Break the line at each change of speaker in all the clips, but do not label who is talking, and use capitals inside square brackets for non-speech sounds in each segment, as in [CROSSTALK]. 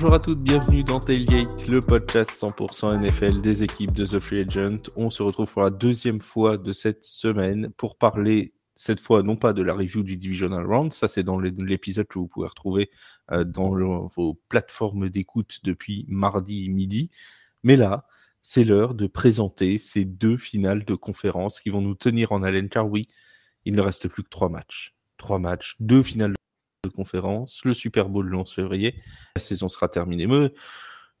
Bonjour à toutes, bienvenue dans Tailgate, le podcast 100% NFL des équipes de The Free Agent. On se retrouve pour la deuxième fois de cette semaine pour parler cette fois non pas de la review du Divisional Round, ça c'est dans l'épisode que vous pouvez retrouver euh, dans vos plateformes d'écoute depuis mardi midi, mais là c'est l'heure de présenter ces deux finales de conférence qui vont nous tenir en haleine car oui, il ne reste plus que trois matchs. Trois matchs, deux finales de conférence, le Super Bowl le 11 février, la saison sera terminée. Mais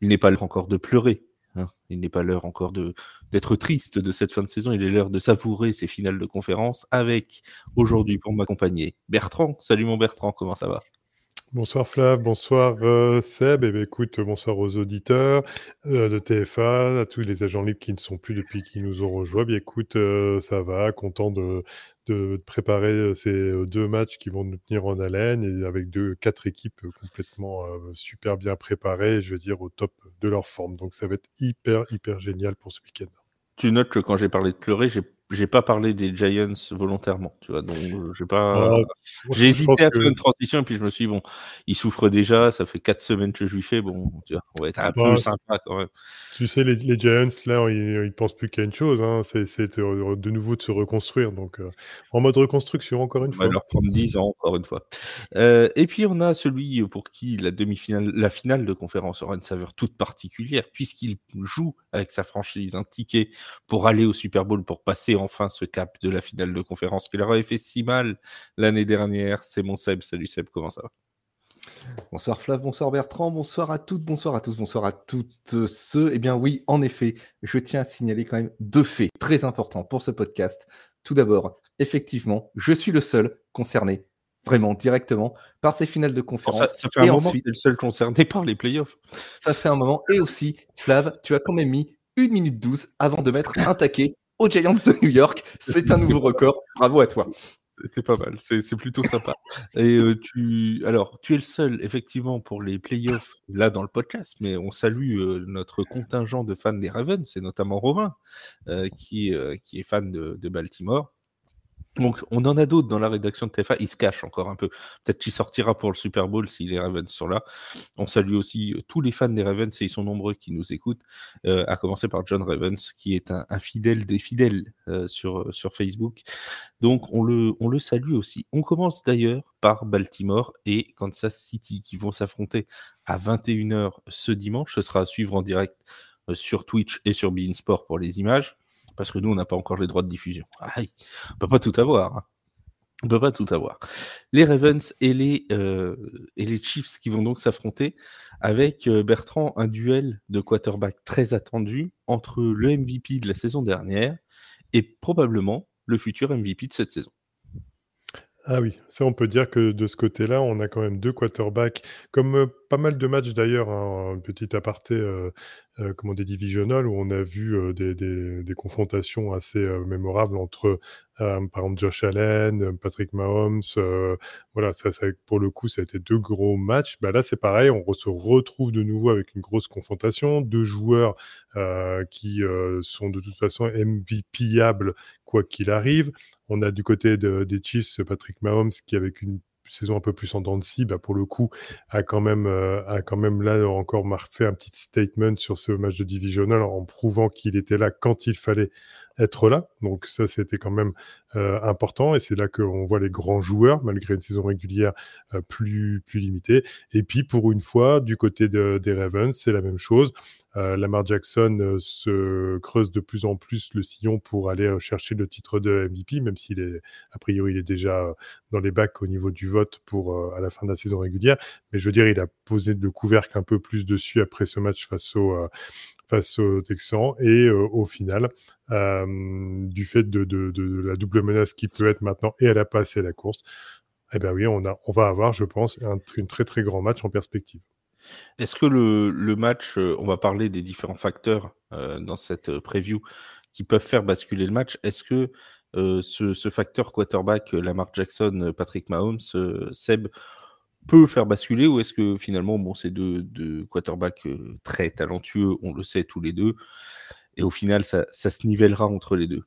il n'est pas l'heure encore de pleurer, hein. il n'est pas l'heure encore de d'être triste de cette fin de saison, il est l'heure de savourer ces finales de conférence avec aujourd'hui pour m'accompagner Bertrand. Salut mon Bertrand, comment ça va?
Bonsoir Flav, bonsoir euh, Seb, et eh ben, écoute, bonsoir aux auditeurs euh, de TFA, à tous les agents libres qui ne sont plus depuis qu'ils nous ont rejoints. Bien écoute, euh, ça va, content de, de, préparer ces deux matchs qui vont nous tenir en haleine et avec deux, quatre équipes complètement super bien préparées, je veux dire au top de leur forme. Donc ça va être hyper, hyper génial pour ce week-end.
Tu notes que quand j'ai parlé de pleurer, j'ai j'ai pas parlé des Giants volontairement, tu vois. Donc, euh, j'ai pas. Ah, j'ai hésité à faire une transition et puis je me suis dit, bon, il souffre déjà, ça fait quatre semaines que je lui fais, bon, tu vois, on va être un peu sympa quand même.
Tu sais, les, les Giants, là, ils, ils pensent plus qu'à une chose, hein, c'est de nouveau de se reconstruire. Donc, euh, en mode reconstruction, encore une
on
fois.
Va leur prendre 10 ans, encore une fois. Euh, et puis, on a celui pour qui la demi-finale, la finale de conférence aura une saveur toute particulière, puisqu'il joue avec sa franchise un ticket pour aller au Super Bowl, pour passer enfin ce cap de la finale de conférence qui leur avait fait si mal l'année dernière. C'est mon Seb. Salut Seb, comment ça va?
Bonsoir Flav, bonsoir Bertrand, bonsoir à toutes, bonsoir à tous, bonsoir à toutes ceux. Eh bien oui, en effet, je tiens à signaler quand même deux faits très importants pour ce podcast. Tout d'abord, effectivement, je suis le seul concerné vraiment directement par ces finales de conférence.
ça, fait un moment que le seul concerné par les playoffs.
Ça fait un moment. Et aussi, Flav, tu as quand même mis 1 minute 12 avant de mettre un taquet aux Giants de New York. C'est un nouveau [LAUGHS] record. Bravo à toi.
C'est pas mal, c'est plutôt sympa. Et euh, tu, alors, tu es le seul, effectivement, pour les playoffs, là dans le podcast, mais on salue euh, notre contingent de fans des Ravens, c'est notamment Romain, euh, qui, qui est fan de Baltimore. Donc, on en a d'autres dans la rédaction de TFA. Il se cache encore un peu. Peut-être qu'il sortira pour le Super Bowl si les Ravens sont là. On salue aussi euh, tous les fans des Ravens, et ils sont nombreux qui nous écoutent, euh, à commencer par John Ravens, qui est un, fidèle des fidèles euh, sur, Facebook. Donc, on le, on le salue aussi. On commence d'ailleurs par Baltimore et Kansas City, qui vont s'affronter à 21h ce dimanche. Ce sera à suivre en direct sur Twitch et sur Bein Sport pour les images parce que nous, on n'a pas encore les droits de diffusion. Aïe, on peut pas tout avoir. Hein. On peut pas tout avoir. Les Ravens et les, euh, et les Chiefs qui vont donc s'affronter avec euh, Bertrand, un duel de quarterback très attendu entre le MVP de la saison dernière et probablement le futur MVP de cette saison.
Ah oui, ça on peut dire que de ce côté-là, on a quand même deux quarterbacks, comme euh, pas mal de matchs d'ailleurs, hein, un petit aparté, euh, euh, comment des divisional où on a vu des, des, confrontations assez mémorables entre, par exemple, Josh Allen, Patrick Mahomes. voilà, ça, ça, pour le coup, ça a été deux gros matchs. Bah là, c'est pareil, on se retrouve de nouveau avec une grosse confrontation, deux joueurs qui sont de toute façon MVPables quoi qu'il arrive. On a du côté des Chiefs Patrick Mahomes qui, avec une saison un peu plus en dents de scie, bah pour le coup, a quand même, euh, a quand même là encore fait un petit statement sur ce match de divisional en prouvant qu'il était là quand il fallait être là. Donc ça, c'était quand même euh, important. Et c'est là qu'on voit les grands joueurs, malgré une saison régulière euh, plus, plus limitée. Et puis, pour une fois, du côté de, des Ravens, c'est la même chose. Euh, Lamar Jackson se creuse de plus en plus le sillon pour aller chercher le titre de MVP, même s'il est, a priori, il est déjà dans les bacs au niveau du vote pour à la fin de la saison régulière. Mais je veux dire, il a posé le couvercle un peu plus dessus après ce match face au face aux Texans et euh, au final, euh, du fait de, la double menace qui peut être maintenant et à la passe et à la course, eh bien oui, on, va avoir, je pense, un, très très grand match en perspective.
Est-ce que le, match, euh, on va parler des différents facteurs dans cette preview qui peuvent faire basculer le match, est-ce que ce, ce, facteur quarterback, Lamar Jackson, Patrick Mahomes, Seb, peut faire basculer ou est-ce que finalement, bon, c'est deux, quarterbacks euh, très talentueux, on le sait tous les deux, et au final, ça, se nivellera entre les deux?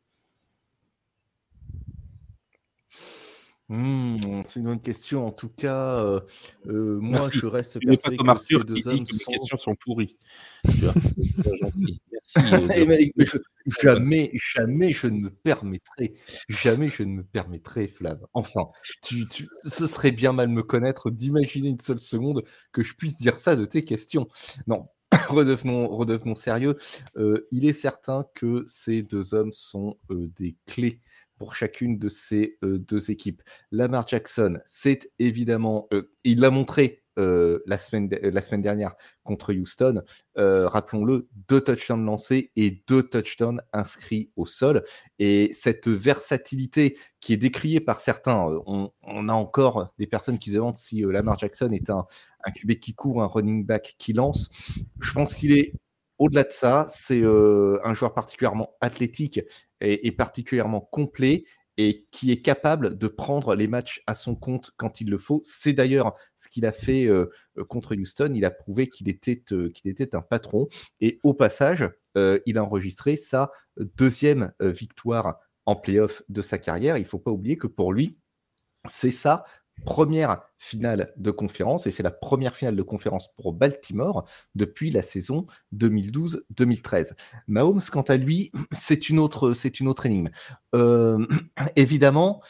Mmh, c'est une bonne question. En tout cas, euh, euh, moi,
Merci.
je reste persuadé que ces deux hommes sont
questions sont pourries. [LAUGHS] [LAUGHS]
Eh
de-
ben, je- jamais, jamais je ne me permettrai, jamais je ne me permettrai, Flav. Enfin, tu, tu- ce serait bien mal me connaître d'imaginer une seule seconde que je puisse dire ça de tes questions. Non, [COUGHS] redevenons, redevenons sérieux. Euh, il est certain que ces deux hommes sont euh, des clés pour chacune de ces euh, deux équipes. Lamar Jackson, c'est évidemment, il l'a montré euh, la, semaine, de- la semaine dernière contre Houston, euh, rappelons-le, deux touchdowns lancés et deux touchdowns inscrits au sol. Et cette versatilité qui est décriée par certains, euh, on, a encore des personnes qui se demandent si euh, Lamar Jackson est un, un QB qui court, un running back qui lance. Je pense qu'il est au-delà de ça, c'est euh, un joueur particulièrement athlétique et particulièrement complet et qui est capable de prendre les matchs à son compte quand il le faut. C'est d'ailleurs ce qu'il a fait euh, euh, contre Houston. Il a prouvé qu'il était, euh, était un patron. Et au passage, il a enregistré sa deuxième victoire en playoff de sa carrière. Il ne faut pas oublier que pour lui, c'est sa première finale de conférence et c'est la première finale de conférence pour Baltimore depuis la saison 2012-2013. Mahomes, quant à lui, [CLEARS THROAT] c'est une autre, énigme. Euh, [CLEARS THROAT] évidemment,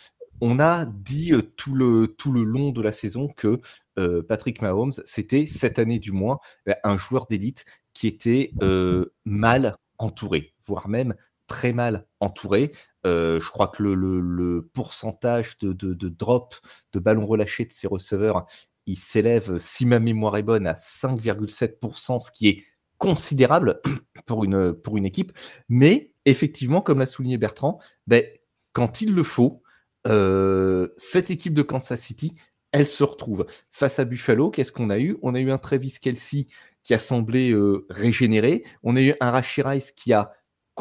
on a dit euh, tout le, long de la saison que euh, Patrick Mahomes, c'était cette année du moins un joueur d'élite qui était mal entouré, voire même très mal entouré. Euh, je crois que le, pourcentage de, de- de drop, de ballons relâchés de ses receveurs, il s'élève, si ma mémoire est bonne, à 5,7%, ce qui est considérable [CLEARS THROAT] pour une, pour une équipe. Mais effectivement, comme l'a souligné Bertrand, ben, quand il le faut, euh, cette équipe de Kansas City, elle se retrouve face à Buffalo. Qu'est-ce qu'on a eu? On a eu un Travis Kelsey qui a semblé euh, régénéré. On a eu un Rashi Rice qui a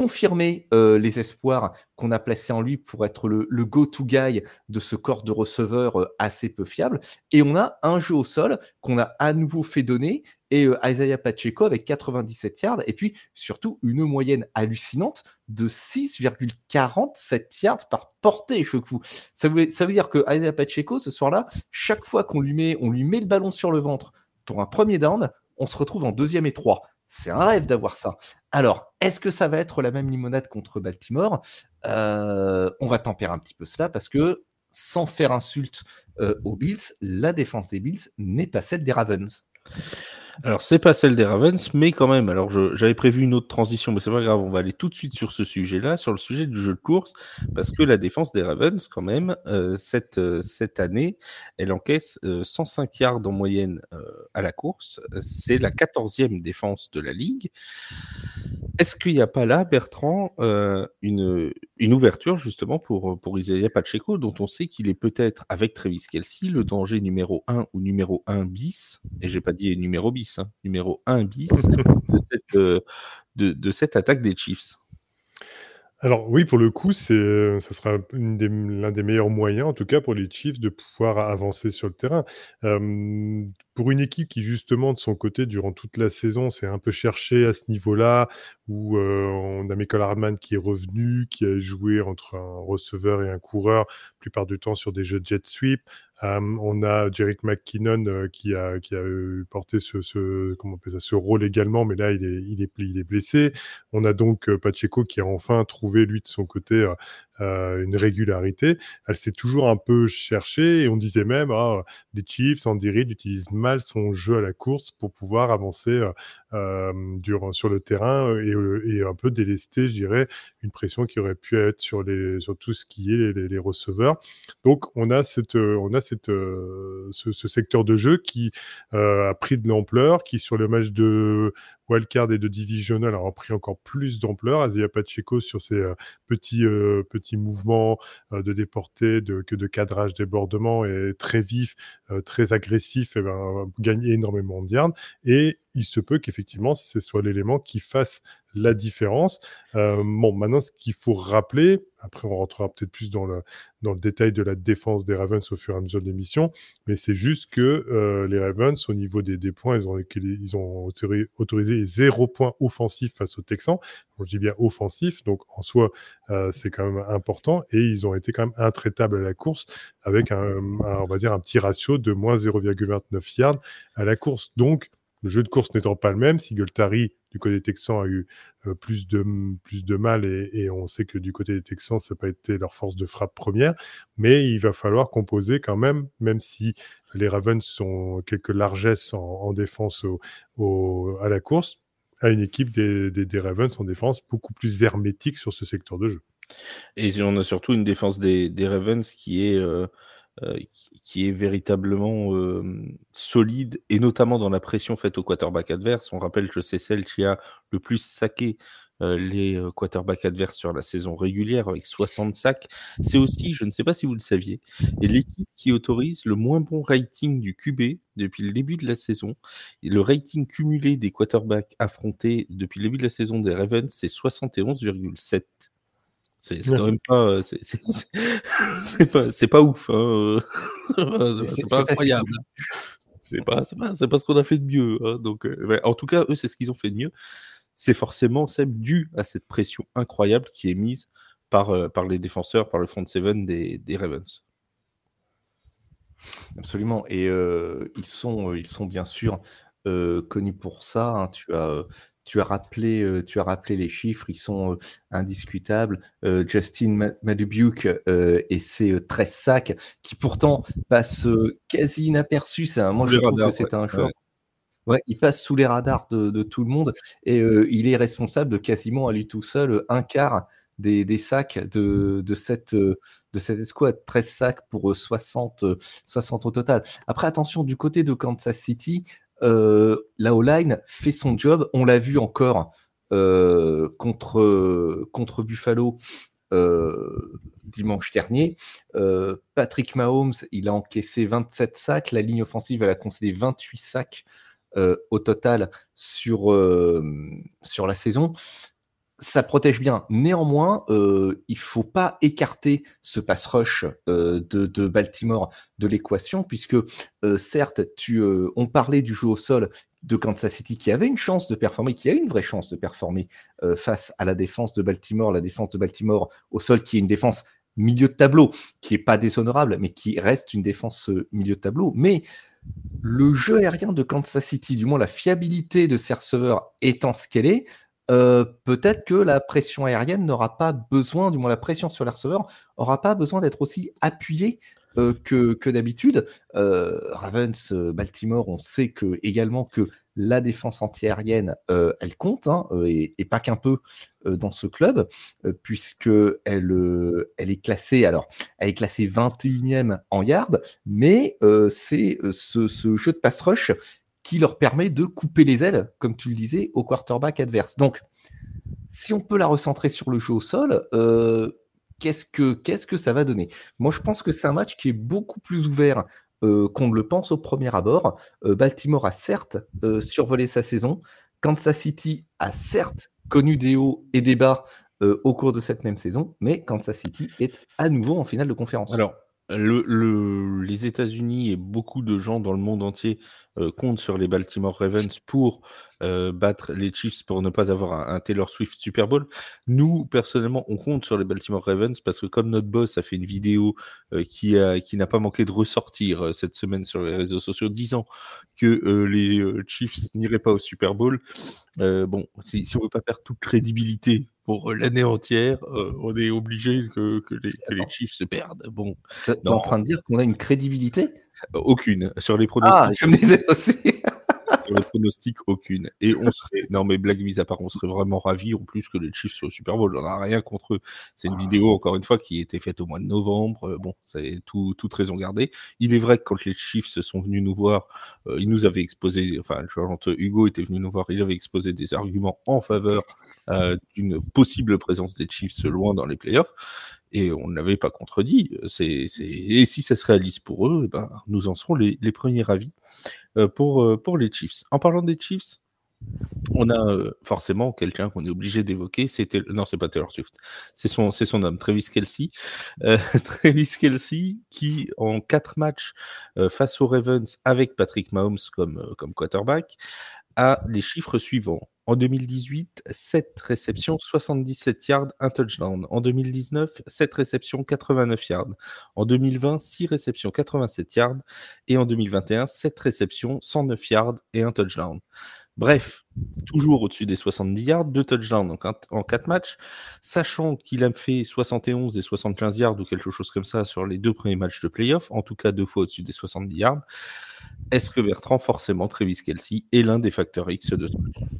confirmé euh, les espoirs qu'on a placés en lui pour être le, le go-to guy de ce corps de receveur euh, assez peu fiable. Et on a un jeu au sol qu'on a à nouveau fait donner et euh, Isaiah Pacheco avec 97 yards et puis surtout une moyenne hallucinante de 6,47 yards par portée. Je vous... ça, voulait- ça veut dire que Isaiah Pacheco ce soir-là, chaque fois qu'on lui met, on lui met le ballon sur le ventre pour un premier down, on se retrouve en deuxième et trois. C'est un rêve d'avoir ça. Alors, est-ce que ça va être la même limonade contre Baltimore? Euh, On va tempérer un petit peu cela parce que sans faire insulte euh, aux Bills, la défense des Bills n'est pas celle des Ravens.
Alors, c'est pas celle des Ravens, mais quand même. Alors, j'avais prévu une autre transition, mais c'est pas grave. On va aller tout de suite sur ce sujet-là, sur le sujet du jeu de course, parce que la défense des Ravens, quand même, euh, cette, euh, cette année, elle encaisse euh, 105 yards en moyenne euh, à la course. C'est la 14e défense de la ligue. Est-ce qu'il n'y a pas là, Bertrand, euh, une, une ouverture justement pour, pour Isaiah Pacheco, dont on sait qu'il est peut-être, avec Travis Kelsey, le danger numéro 1 ou numéro 1 bis, et j'ai pas dit numéro bis, hein, numéro 1 bis de [LAUGHS] cette, euh, de, de cette attaque des Chiefs
Alors oui, pour le coup, c'est, euh, ça sera l'un des meilleurs moyens, en tout cas pour les Chiefs, de pouvoir avancer sur le terrain. Euh, pour une équipe qui justement de son côté, durant toute la saison, s'est un peu cherché à ce niveau-là, où euh, on a Michael Hardman qui est revenu, qui a joué entre un receveur et un coureur, la plupart du temps sur des jeux de jet sweep. Euh, on a Jerick McKinnon euh, qui a qui a euh, porté ce, ce comment on ça ce rôle également, mais là il est il est il est blessé. On a donc Pacheco qui a enfin trouvé lui de son côté une régularité. Elle s'est toujours un peu cherchée et on disait même ah, les Chiefs, Andy Reid utilise mal son jeu à la course pour pouvoir avancer euh, euh, durant, sur le terrain et, euh, et un peu délester, je dirais, une pression qui aurait pu être sur les sur tout ce qui est les, receveurs. Donc on a cette euh, on a cette euh, ce, secteur de jeu qui euh, a pris de l'ampleur, qui sur le match de wildcard et de divisional a pris encore plus d'ampleur. Azia Pacheco sur ses euh, petits euh, petits mouvements euh, de déporté, de que de cadrage, débordement est très vif, euh, très agressif, et ben, gagne énormément de yards. Et il se peut qu'effectivement effectivement ce soit l'élément qui fasse la différence. Euh, bon, maintenant, ce qu'il faut rappeler, après on rentrera peut-être plus dans le, dans le détail de la défense des Ravens au fur et à mesure de l'émission, mais c'est juste que euh, les Ravens, au niveau des, des points, ils ont, ils ont autorisé zéro point offensif face aux Texans. je dis bien offensif, donc en soi, euh, c'est quand même important, et ils ont été quand même intraitables à la course, avec un, on va dire un petit ratio de moins 0,29 yards à la course. Donc, le jeu de course n'étant pas le même, Singletary du côté des Texans a eu euh, plus, de, plus de mal et, on sait que du côté des Texans, ça n'a pas été leur force de frappe première, mais il va falloir composer quand même, même si les Ravens sont quelques largesses en, défense au, à la course, à une équipe des, des, Ravens en défense beaucoup plus hermétique sur ce secteur de jeu.
Et on a surtout une défense des, Ravens qui est... Euh, qui est véritablement euh, solide, et notamment dans la pression faite au quarterback adverse. On rappelle que c'est celle qui a le plus saqué euh, les quarterbacks adverses sur la saison régulière avec 60 sacs. C'est aussi, je ne sais pas si vous le saviez, l'équipe qui autorise le moins bon rating du QB depuis le début de la saison. le rating cumulé des quarterbacks affrontés depuis le début de la saison des Ravens, c'est 71,7. C'est quand même pas. C'est pas, pas ouf. Hein. c'est pas incroyable. C'est pas, pas, pas, ce qu'on a fait de mieux. Hein. Donc, euh, en tout cas, eux, c'est ce qu'ils ont fait de mieux. C'est forcément dû à cette pression incroyable qui est mise par, euh, par les défenseurs, par le front seven des, des Ravens.
Absolument. Et euh, ils, sont, ils sont bien sûr connus pour ça. Hein. Tu as tu as rappelé, euh, tu as rappelé les chiffres, ils sont euh, indiscutables. Euh, Justin Madubuke et ses 13 sacs, qui pourtant passent quasi inaperçus. moi, je trouve que c'est un. Ouais. il passe sous les radars de, tout le monde et il est responsable de quasiment à lui tout seul un quart des, sacs de, cette, de cette escouade. 13 sacs pour 60, 60 au total. Après, attention, du côté de Kansas City, la O-line fait son job. On l'a vu encore euh, contre, Buffalo euh, dimanche dernier. Patrick Mahomes, il a encaissé 27 sacs. La ligne offensive, elle a concédé 28 sacs au total sur la saison ça protège bien. Néanmoins, euh, il faut pas écarter ce pass rush euh, de, Baltimore de l'équation, puisque euh, certes, tu, euh, on parlait du jeu au sol de Kansas City qui avait une chance de performer, qui a une vraie chance de performer face à la défense de Baltimore, la défense de Baltimore au sol qui est une défense milieu de tableau, qui est pas déshonorable, mais qui reste une défense milieu de tableau. Mais le jeu aérien de Kansas City, du moins la fiabilité de ses receveurs étant ce qu'elle est, euh, peut-être que la pression aérienne n'aura pas besoin, du moins la pression sur les receveurs, aura pas besoin d'être aussi appuyée euh, que, d'habitude. Euh, Ravens, Baltimore, on sait également que la défense antiaérienne, elle compte, hein, et, pas qu'un peu dans ce club, puisque elle est classée, alors, elle est classée 21e en yard, mais c'est ce, ce, jeu de pass rush qui leur permet de couper les ailes, comme tu le disais, au quarterback adverse. Donc, si on peut la recentrer sur le jeu au sol, euh, qu'est-ce que qu'est-ce que ça va donner? Moi, je pense que c'est un match qui est beaucoup plus ouvert euh, qu'on ne le pense au premier abord. Euh, Baltimore a certes survolé sa saison. Kansas City a certes connu des hauts et des bas au cours de cette même saison, mais Kansas City est à nouveau en finale de conférence.
Alors, le, les États-Unis et beaucoup de gens dans le monde entier euh, comptent sur les Baltimore Ravens pour euh, battre les Chiefs pour ne pas avoir un, Taylor Swift Super Bowl. Nous, personnellement, on compte sur les Baltimore Ravens parce que comme notre boss a fait une vidéo euh, qui a qui n'a pas manqué de ressortir cette semaine sur les réseaux sociaux disant que les Chiefs n'iraient pas au Super Bowl, bon, si, si on veut pas perdre toute crédibilité pour l'année entière, on est obligé que, que, les, que, les, Chiefs se perdent. Bon,
tu es en train de dire qu'on a une crédibilité?
Aucune. Sur les pronostics.
Ah, je me disais aussi.
Aucune. Et on serait, non mais blague mise à part, on serait vraiment ravis en plus que les Chiefs sur le Super Bowl. On n'a rien contre eux. C'est une vidéo, encore une fois, qui a été faite au mois de novembre. Euh, bon, c'est tout, toute raison gardée. Il est vrai que quand les Chiefs sont venus nous voir, euh, ils nous avaient exposé, enfin, Hugo était venu nous voir, il avait exposé des arguments en faveur euh, d'une possible présence des Chiefs loin dans les playoffs et on ne l'avait pas contredit. C'est... Et si ça se réalise pour eux, eh ben, nous en serons les, premiers ravis euh, pour, euh, pour les Chiefs. En parlant des Chiefs, on a euh, forcément quelqu'un qu'on est obligé d'évoquer. C'était non, c'est pas Taylor Swift, c'est son, c'est son homme, Travis Kelsey. Euh, [LAUGHS] Travis Kelsey qui en quatre matchs euh, face aux Ravens avec Patrick Mahomes comme comme quarterback a les chiffres suivants. En 2018, 7 réceptions, 77 yards, un touchdown. En 2019, 7 réceptions, 89 yards. En 2020, 6 réceptions, 87 yards. Et en 2021, 7 réceptions, 109 yards et un touchdown. Bref, toujours au-dessus des 70 yards, deux touchdowns en 4 matchs, sachant qu'il a fait 71 et 75 yards ou quelque chose comme ça sur les deux premiers matchs de playoff, en tout cas deux fois au-dessus des 70 yards. Est-ce que Bertrand, forcément, Travis Kelsey est l'un des facteurs X de ce match?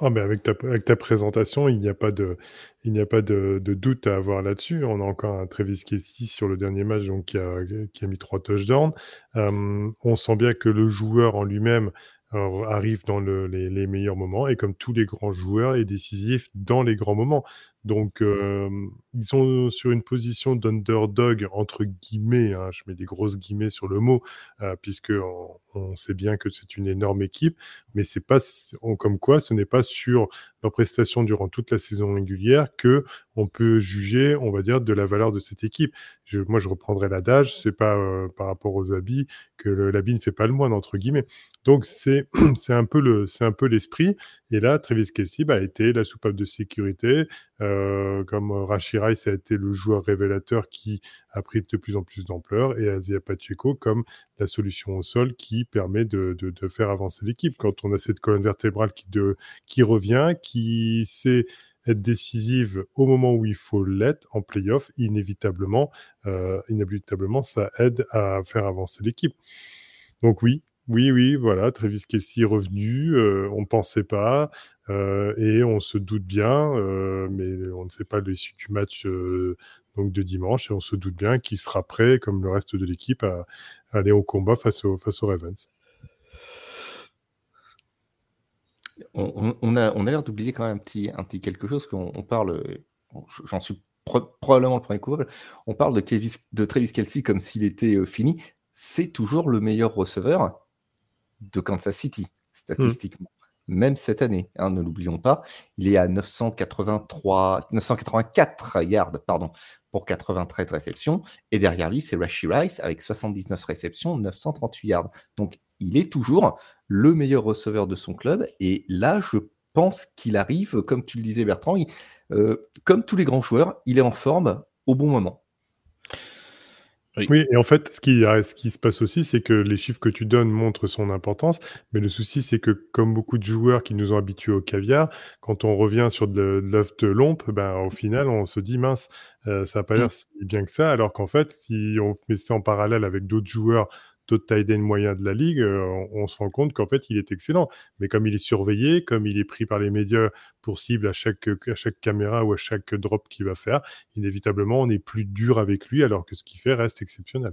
Avec, ta, avec ta présentation, il n'y a pas, de, doute à avoir là-dessus. On a encore un Travis Kelsey sur le dernier match donc, qui, a, qui a mis trois touchdowns. Euh, on sent bien que le joueur en lui-même arrive dans les, meilleurs moments et comme tous les grands joueurs est décisif dans les grands moments. Donc ils sont sur une position d'underdog entre guillemets, hein, je mets des grosses guillemets sur le mot, puisque on, sait bien que c'est une énorme équipe, mais c'est pas comme quoi ce n'est pas sur leur prestation durant toute la saison régulière que on peut juger, on va dire, de la valeur de cette équipe. Je, moi, je reprendrai l'adage, c'est pas par rapport aux habits que l'habit ne fait pas le moine entre guillemets. Donc c'est [CLEARS THROAT] c'est un peu le c'est un peu l'esprit. Et là, Travis Kelsey bah, a été la soupape de sécurité. Euh, comme Rashi Rice a été le joueur révélateur qui a pris de plus en plus d'ampleur, et Asia Pacheco comme la solution au sol qui permet de, faire avancer l'équipe. Quand on a cette colonne vertébrale qui, revient, qui sait être décisive au moment où il faut l'être en playoff, inévitablement, euh, inévitablement, ça aide à faire avancer l'équipe. Donc oui, oui, oui, voilà, Travis Kelsey revenu, euh, on ne pensait pas, euh, et on se doute bien, euh, mais on ne sait pas l'issue du match donc de dimanche, et on se doute bien qu'il sera prêt, comme le reste de l'équipe, à, aller au combat face, au, face aux Ravens.
On, a, on a l'air d'oublier quand même un petit, un petit quelque chose, qu'on parle, j'en suis probablement le premier coupable, on parle de, de Travis Kelsey comme s'il était fini, c'est toujours le meilleur receveur de Kansas City, statistiquement. Même cette année, hein, ne l'oublions pas, il est à 983, 984 yards pardon, pour 93 réceptions. Et derrière lui, c'est Rashi Rice avec 79 réceptions, 938 yards. Donc, il est toujours le meilleur receveur de son club. Et là, je pense qu'il arrive, comme tu le disais Bertrand, euh, comme tous les grands joueurs, il est en forme au bon moment.
Oui. et en fait, ce qui, ce qui se passe aussi, c'est que les chiffres que tu donnes montrent son importance, mais le souci, c'est que comme beaucoup de joueurs qui nous ont habitués au caviar, quand on revient sur de l'œuf de lompe, ben, au final, on se dit, mince, euh, ça n'a pas l'air mm. si bien que ça, alors qu'en fait, si on met ça en parallèle avec d'autres joueurs d'autres taille moyens de la ligue, euh, on, se rend compte qu'en fait, il est excellent. Mais comme il est surveillé, comme il est pris par les médias pour cible à chaque, à chaque caméra ou à chaque drop qu'il va faire, inévitablement, on est plus dur avec lui, alors que ce qu'il fait reste exceptionnel.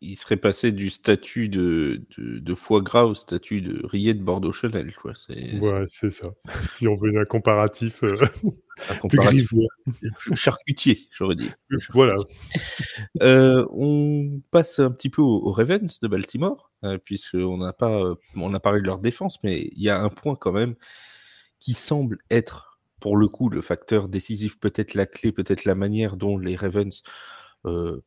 Il serait passé du statut de, de, foie gras au statut de riet de Bordeaux-Chanel.
Ouais, c'est ça. [LAUGHS] si on veut un comparatif, euh, [LAUGHS]
un plus charcutier, j'aurais dit.
Voilà.
Euh, on passe un petit peu aux, Ravens de Baltimore, euh, puisqu'on n'a pas, on a parlé de leur défense, mais il y a un point quand même qui semble être, pour le coup, le facteur décisif, peut-être la clé, peut-être la manière dont les Ravens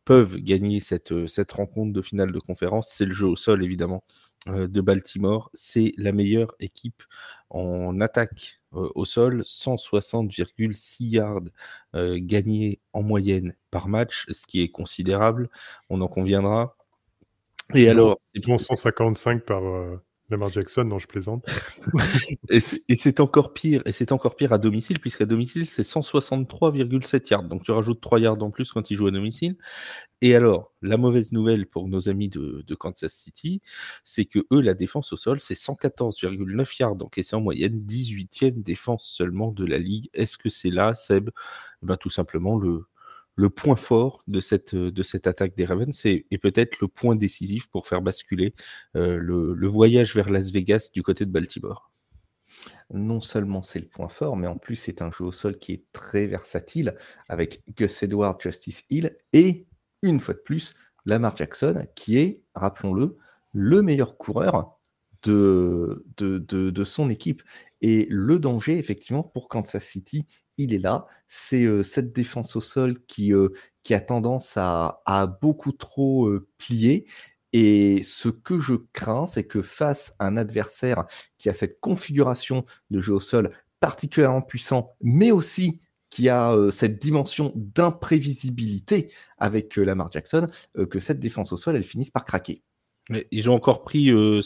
peuvent gagner cette, euh, cette rencontre de finale de conférence, c'est le jeu au sol évidemment euh, de Baltimore. C'est la meilleure équipe en attaque au sol, 160,6 yards gagnés en moyenne par match, ce qui est considérable, on en conviendra.
Et alors, c'est 155 par, Lamar Jackson, non, je plaisante. [LAUGHS]
et c'est encore pire, et c'est encore pire à domicile, puisqu'à domicile, c'est 163,7 yards. Donc tu rajoutes 3 yards en plus quand il joue à domicile. Et alors, la mauvaise nouvelle pour nos amis de, Kansas City, c'est que eux, la défense au sol, c'est 114,9 yards encaissés en moyenne, 18e défense seulement de la ligue. Est-ce que c'est là, Seb? Eh ben, Tout simplement le, le point fort de cette, cette attaque des Ravens et, peut-être le point décisif pour faire basculer euh, le, voyage vers Las Vegas du côté de Baltimore.
Non seulement c'est le point fort, mais en plus c'est un jeu au sol qui est très versatile avec Gus Edwards, Justice Hill et une fois de plus Lamar Jackson qui est, rappelons-le, le meilleur coureur de, de, son équipe. Et le danger, effectivement, pour Kansas City, il est là. C'est cette défense au sol qui, qui a tendance à, à beaucoup trop plier. Et ce que je crains, c'est que face à un adversaire qui a cette configuration de jeu au sol particulièrement puissant, mais aussi qui a cette dimension d'imprévisibilité avec Lamar Jackson, que cette défense au sol, elle finisse par craquer
ils ont encore pris euh,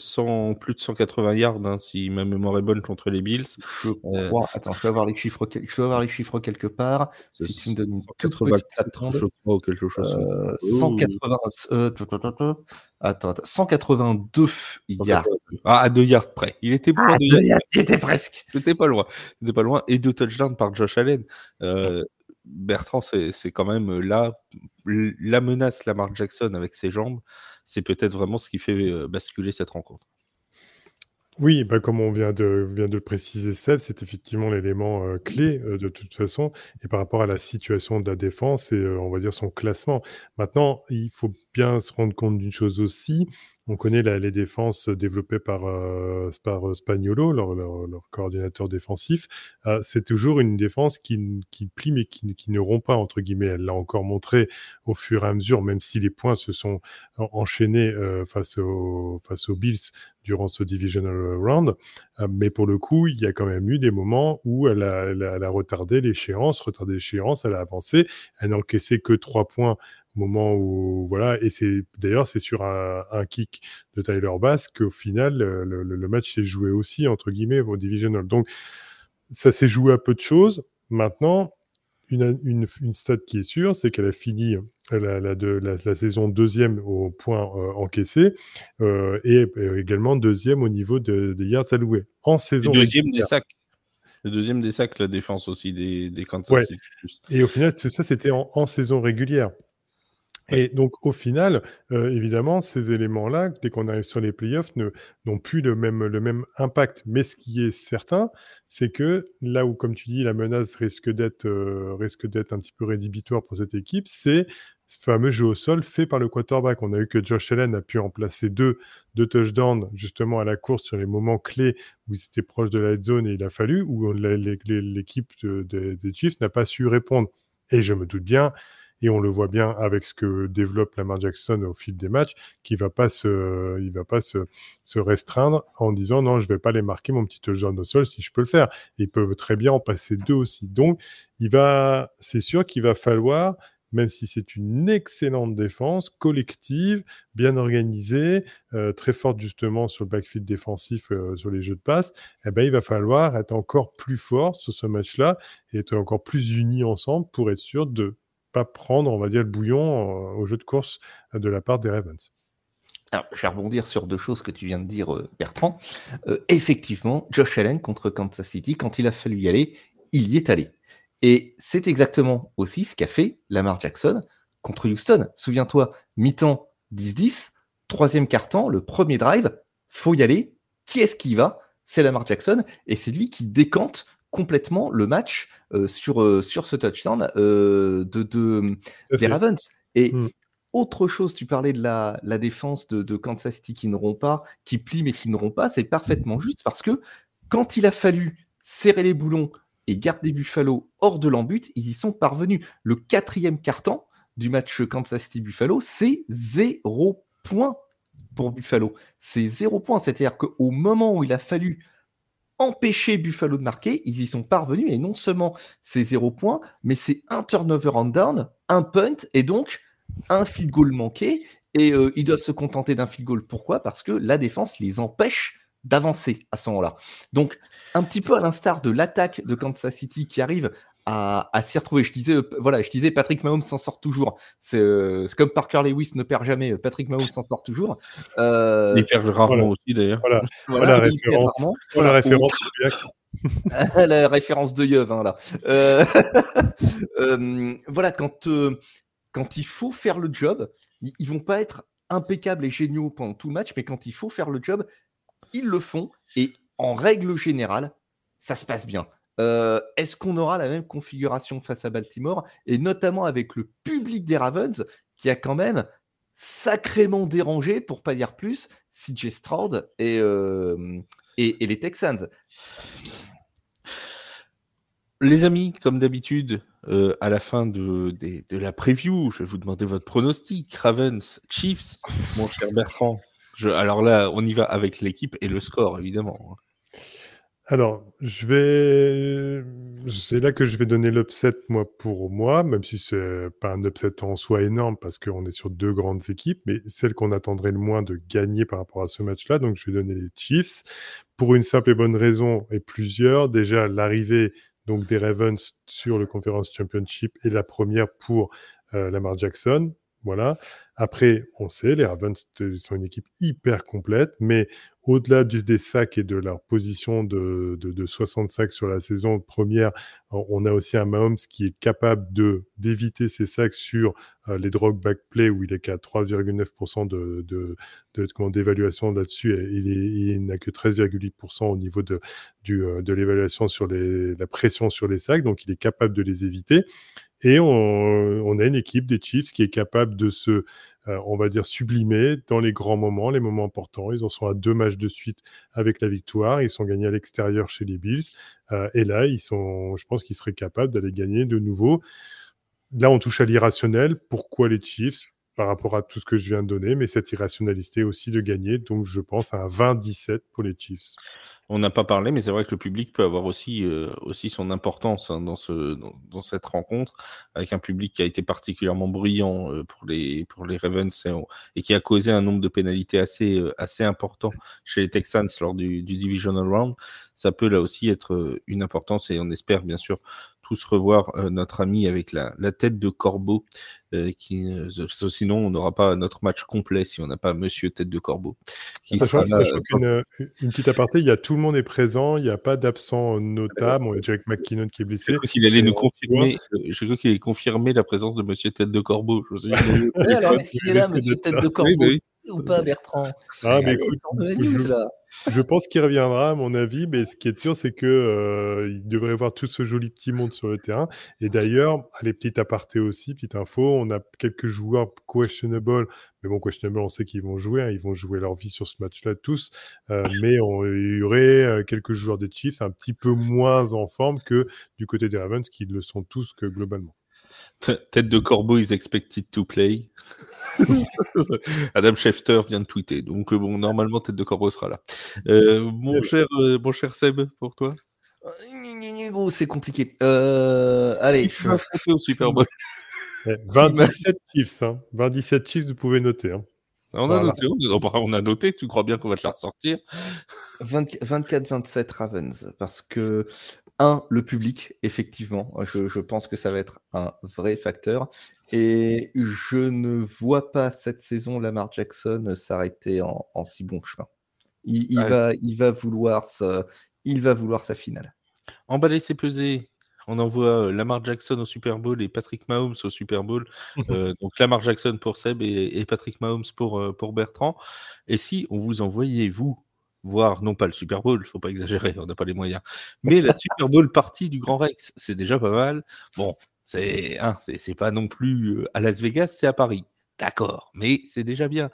plus de 180 yards, hein, si ma mémoire est bonne, contre les Bills.
Je euh, crois. Attends, je dois avoir les chiffres, je dois avoir les chiffres quelque part. Si tu me donnes une toute petite seconde. Je crois, ou quelque chose. Euh, 180. Euh, attends, attends, 182 yards.
Ah, à 2 yards près. Il était
ah, yards. J'étais presque.
C'était pas loin. C'était pas loin. Et deux touchdowns par Josh Allen. Bertrand, c'est quand même là la menace Lamar Jackson avec ses jambes c'est peut-être vraiment ce qui fait euh, basculer cette rencontre.
Oui, bah, comme on vient de, le préciser, Seb, c'est effectivement l'élément euh, clé euh, de toute façon, et par rapport à la situation de la défense et on va dire son classement. Maintenant, il faut bien se rendre compte d'une chose aussi. On connaît les défenses développées par, euh, Spagnolo, leur, coordinateur défensif. Euh, c'est toujours une défense qui, plie mais qui, ne rompt pas, entre guillemets. Elle l'a encore montré au fur et à mesure, même si les points se sont enchaînés euh, face, face aux Bills durant ce divisional round. mais pour le coup, il y a quand même eu des moments où elle a, retardé l'échéance, retardé l'échéance, elle a avancé. Elle n'a encaissé que trois points moment où voilà et c'est d'ailleurs c'est sur un, kick de Tyler Bass qu'au final le, match s'est joué aussi entre guillemets au divisional donc ça s'est joué à peu de choses maintenant une, une, une stat qui est sûre c'est qu'elle a fini la, la, de, la, saison deuxième au point euh, encaissé euh, et euh, également deuxième au niveau des yards alloués en saison
deuxième des sacs le deuxième des sacs, la défense aussi des, des Kansas City.
Et au final, ça, c'était en, saison régulière. Et donc, au final, euh, évidemment, ces éléments-là, dès qu'on arrive sur les playoffs, n'ont plus le même, impact. Mais ce qui est certain, c'est que là où, comme tu dis, la menace risque d'être euh, risque d'être un petit peu rédhibitoire pour cette équipe, c'est ce fameux jeu au sol fait par le quarterback. On a eu que Josh Allen a pu en placer deux, touchdowns justement à la course sur les moments clés où il était proche de la zone et il a fallu, où l'équipe des Chiefs n'a pas su répondre. Et je me doute bien et on le voit bien avec ce que développe Lamar Jackson au fil des matchs, qu'il va pas se, il va pas se, restreindre en disant non, je vais pas les marquer mon petit touchdown au sol si je peux le faire. ils peuvent très bien en passer deux aussi. Donc, il va, c'est sûr qu'il va falloir même si c'est une excellente défense, collective, bien organisée, euh, très forte justement sur le backfield défensif, euh, sur les jeux de passe, eh ben, il va falloir être encore plus fort sur ce match-là et être encore plus unis ensemble pour être sûr de pas prendre, on va dire, le bouillon euh, au jeu de course de la part des Ravens.
Alors, je vais rebondir sur deux choses que tu viens de dire, euh, Bertrand. Euh, effectivement, Josh Allen contre Kansas City, quand il a fallu y aller, il y est allé. Et c'est exactement aussi ce qu'a fait Lamar Jackson contre Houston. Souviens-toi, mi-temps 10-10, troisième quart-temps, le premier drive, faut y aller. Qui est-ce qui y va? C'est Lamar Jackson et c'est lui qui décante complètement le match euh, sur, euh, sur ce touchdown euh, de, de des Ravens. Et mmh. autre chose, tu parlais de la, la défense de, de, Kansas City qui ne rompt pas, qui plie mais qui ne rompt pas, c'est parfaitement juste parce que quand il a fallu serrer les boulons et garder Buffalo hors de l'embut, ils y sont parvenus. Le quatrième carton du match Kansas City-Buffalo, c'est zéro point pour Buffalo. C'est zéro point. C'est-à-dire qu'au moment où il a fallu empêcher Buffalo de marquer, ils y sont parvenus et non seulement c'est zéro point, mais c'est un turnover on down, un punt et donc un field goal manqué. Et euh, ils doivent se contenter d'un field goal. Pourquoi? Parce que la défense les empêche d'avancer à ce moment-là. Donc, un petit peu à l'instar de l'attaque de Kansas City qui arrive à, s'y retrouver. Je disais, euh, voilà, je disais, Patrick Mahomes s'en sort toujours. Euh, c'est comme Parker Lewis ne perd jamais. Patrick Mahomes s'en sort toujours.
Euh, il perd rarement aussi d'ailleurs.
Voilà, [LAUGHS] voilà, la référence. la référence. [LAUGHS]
la référence de Yeuve, hein, là. [LAUGHS] voilà, quand quand il faut faire le job, ils vont pas être impeccables et géniaux pendant tout le match, mais quand il faut faire le job, ils le font. Et en règle générale, ça se passe bien. Euh, est-ce qu'on aura la même configuration face à Baltimore et notamment avec le public des Ravens qui a quand même sacrément dérangé, pour pas dire plus, CJ Stroud et, et, les Texans.
Les amis, comme d'habitude, à la fin de, de, la preview, je vais vous demander votre pronostic. Ravens, Chiefs, mon cher Bertrand. Alors là, on y va avec l'équipe et le score, évidemment.
Alors, je vais. C'est là que je vais donner l'upset, moi, pour moi, même si c'est pas un upset en soi énorme, parce qu'on est sur deux grandes équipes, mais celle qu'on attendrait le moins de gagner par rapport à ce match-là. Donc, je vais donner les Chiefs, pour une simple et bonne raison, et plusieurs. Déjà, l'arrivée donc des Ravens sur le Conference Championship est la première pour euh, Lamar Jackson. Voilà. Après, on sait, les Ravens sont une équipe hyper complète, mais au-delà des sacs et de leur position de, de, de 65 sur la saison première, on a aussi un Mahomes qui est capable d'éviter ses sacs sur euh, les drop back play où il est qu'à 3,9% de, d'évaluation là-dessus et il, n'a que 13,8% au niveau de, euh, l'évaluation sur la pression sur les sacs, donc il est capable de les éviter. Et on, a une équipe des Chiefs qui est capable de se euh, on va dire, sublimés dans les grands moments, les moments importants. Ils en sont à deux matchs de suite avec la victoire. Ils sont gagnés à l'extérieur chez les Bills. Euh, et là, ils sont, je pense qu'ils seraient capables d'aller gagner de nouveau. Là, on touche à l'irrationnel. Pourquoi les Chiefs par rapport à tout ce que je viens de donner, mais cette irrationalité aussi de gagner. Donc, je pense à un 20-17 pour les Chiefs.
On n'a pas parlé, mais c'est vrai que le public peut avoir aussi, euh, aussi son importance hein, dans, ce, dans, cette rencontre, avec un public qui a été particulièrement bruyant euh, pour, les, pour les Ravens et, qui a causé un nombre de pénalités assez, euh, assez important chez les Texans lors du, du Divisional Round. Ça peut là aussi être une importance et on espère bien sûr tous revoir notre ami avec la, tête de corbeau. Euh, qui, euh, sinon, on n'aura pas notre match complet si on n'a pas Monsieur Tête de Corbeau.
Qui une, petite aparté, il y a tout le monde est présent, il n'y a pas d'absent notable. On a Jack McKinnon qui est blessé.
Je qu'il allait nous confirmer. Je crois qu'il allait confirmer la présence de Monsieur Tête de Corbeau.
Je [LAUGHS] alors, est-ce qu'il est là, Monsieur Tête de Corbeau ou pas, Bertrand?
Ah, mais écoute, je, pense qu'il reviendra, à mon avis, mais ce qui est sûr, c'est que euh, il devrait voir tout ce joli petit monde sur le terrain. Et d'ailleurs, les petites apartés aussi, petite info, on a quelques joueurs questionable, mais bon, questionable, on sait qu'ils vont jouer, hein, ils vont jouer leur vie sur ce match-là tous, euh, mais on, il y aurait euh, quelques joueurs des Chiefs un petit peu moins en forme que du côté des Ravens, qui le sont tous que globalement.
Tête de corbeau is expected to play. [LAUGHS] Adam Schefter vient de tweeter. Donc, euh, bon, normalement, Tête de Corbeau sera là. Euh, mon, cher, euh, mon cher Seb, pour toi?
C'est compliqué. allez,
je vais au Super Bowl. [LAUGHS]
27 Chiefs. Hein. 27 Chiefs, vous pouvez noter. Hein.
On a, noté, on a noté, tu crois bien qu'on va te la ressortir
24-27 Ravens, parce que un, le public, effectivement. Je, pense que ça va être un vrai facteur. Et je ne vois pas cette saison Lamar Jackson s'arrêter en, si bon chemin. Il, va, il, va, vouloir sa, il va vouloir sa finale.
Emballer ses pesées. On envoie euh, Lamar Jackson au Super Bowl et Patrick Mahomes au Super Bowl. [LAUGHS] Euh, donc Lamar Jackson pour Seb et, Patrick Mahomes pour, euh, pour Bertrand. Et si on vous envoyait, vous, voire non pas le Super Bowl, il faut pas exagérer, on n'a pas les moyens, mais la Super Bowl partie du Grand Rex, c'est déjà pas mal. Bon, c'est hein, c'est pas non plus à Las Vegas, c'est à Paris. D'accord, mais c'est déjà bien.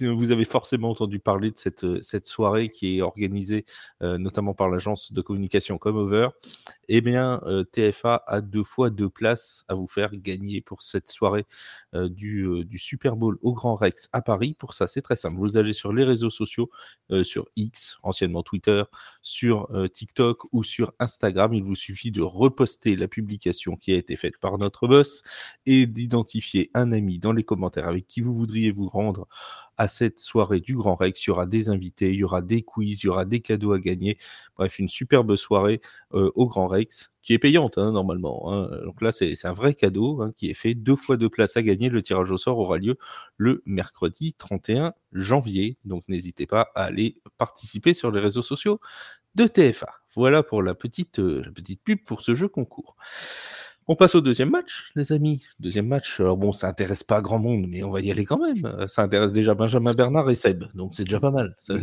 Vous avez forcément entendu parler de cette, euh, cette soirée qui est organisée euh, notamment par l'agence de communication Comeover. Eh bien, euh, TFA a deux fois deux places à vous faire gagner pour cette soirée du, du, Super Bowl au Grand Rex à Paris. Pour ça, c'est très simple. Vous allez sur les réseaux sociaux, sur X, anciennement Twitter, sur TikTok ou sur Instagram. Il vous suffit de reposter la publication qui a été faite par notre boss et d'identifier un ami dans les commentaires avec qui vous voudriez vous rendre à cette soirée du Grand Rex. Il y aura des invités, il y aura des quiz, il y aura des cadeaux à gagner. Bref, une superbe soirée euh, au Grand Rex qui est payante hein, normalement. Hein. Donc là, c'est un vrai cadeau hein, qui est fait. Deux fois deux places à gagner. Le tirage au sort aura lieu le mercredi 31 janvier. Donc n'hésitez pas à aller participer sur les réseaux sociaux de TFA. Voilà pour la petite, euh, la petite pub pour ce jeu concours. On passe au deuxième match, les amis. Deuxième match, alors bon, ça intéresse pas grand monde, mais on va y aller quand même. Ça intéresse déjà Benjamin Bernard et Seb, donc c'est déjà pas mal.
Ça,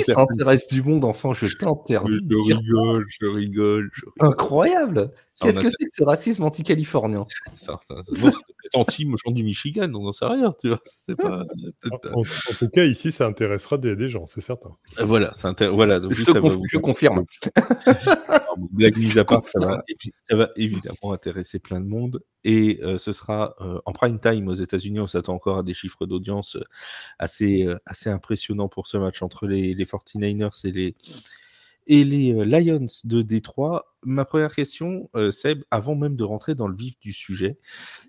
ça intéresse du monde, enfant, je t'interdis.
Je, rigole, je rigole,
Incroyable Qu'est-ce que c'est que ce racisme anti-californien? [LAUGHS] [LAUGHS]
anti-gens du Michigan, on n'en sait rien, tu vois. Pas,
en, en, tout cas, ici, ça intéressera des, des gens, c'est certain.
Voilà, voilà.
Donc, je, te conf... je confirme. [LAUGHS]
Blague mise à part, ça va, ça va, évidemment intéresser plein de monde. Et euh, ce sera euh, en prime time aux États-Unis. On s'attend encore à des chiffres d'audience assez, euh, assez impressionnants pour ce match entre les, les 49ers et les, et les euh, Lions de Détroit. Ma première question, euh, Seb, avant même de rentrer dans le vif du sujet,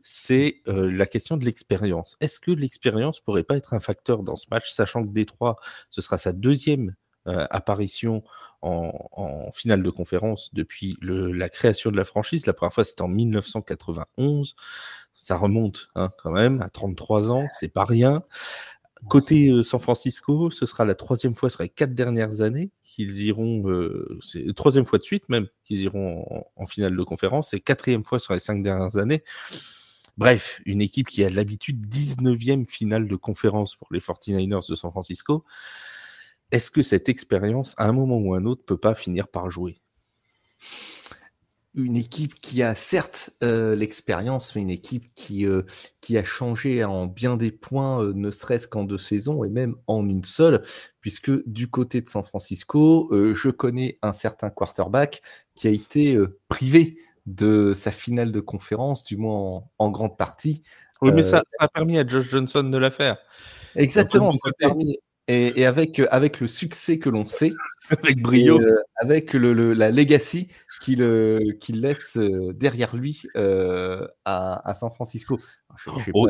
c'est euh, la question de l'expérience. Est-ce que l'expérience pourrait pas être un facteur dans ce match, sachant que Détroit, ce sera sa deuxième apparition en, finale de conférence depuis la création de la franchise? La première fois, c'était en 1991. Ça remonte hein, quand même à 33 ans, c'est pas rien. Côté euh, San Francisco, ce sera la troisième fois, sera les quatre dernières années qu'ils iront, euh, c'est troisième fois de suite même qu'ils iront en, finale de conférence, et quatrième fois sur les cinq dernières années. Bref, une équipe qui a l'habitude 19e finale de conférence pour les 49ers de San Francisco. Est-ce que cette expérience, à un moment ou à un autre, peut pas finir par jouer?
Une équipe qui a certes euh, l'expérience, mais une équipe qui, euh, qui a changé en bien des points, euh, ne serait-ce qu'en deux saisons et même en une seule, puisque du côté de San Francisco, je connais un certain quarterback qui a été privé de sa finale de conférence, du moins en, grande partie.
Oui, mais ça, ça, a permis à Josh Johnson de la faire.
Exactement, ça a permis, et, avec, euh, avec le succès que l'on sait, [LAUGHS]
avec brio,
euh, avec le, la legacy qu'il laisse euh, derrière lui à, San Francisco.
Oh,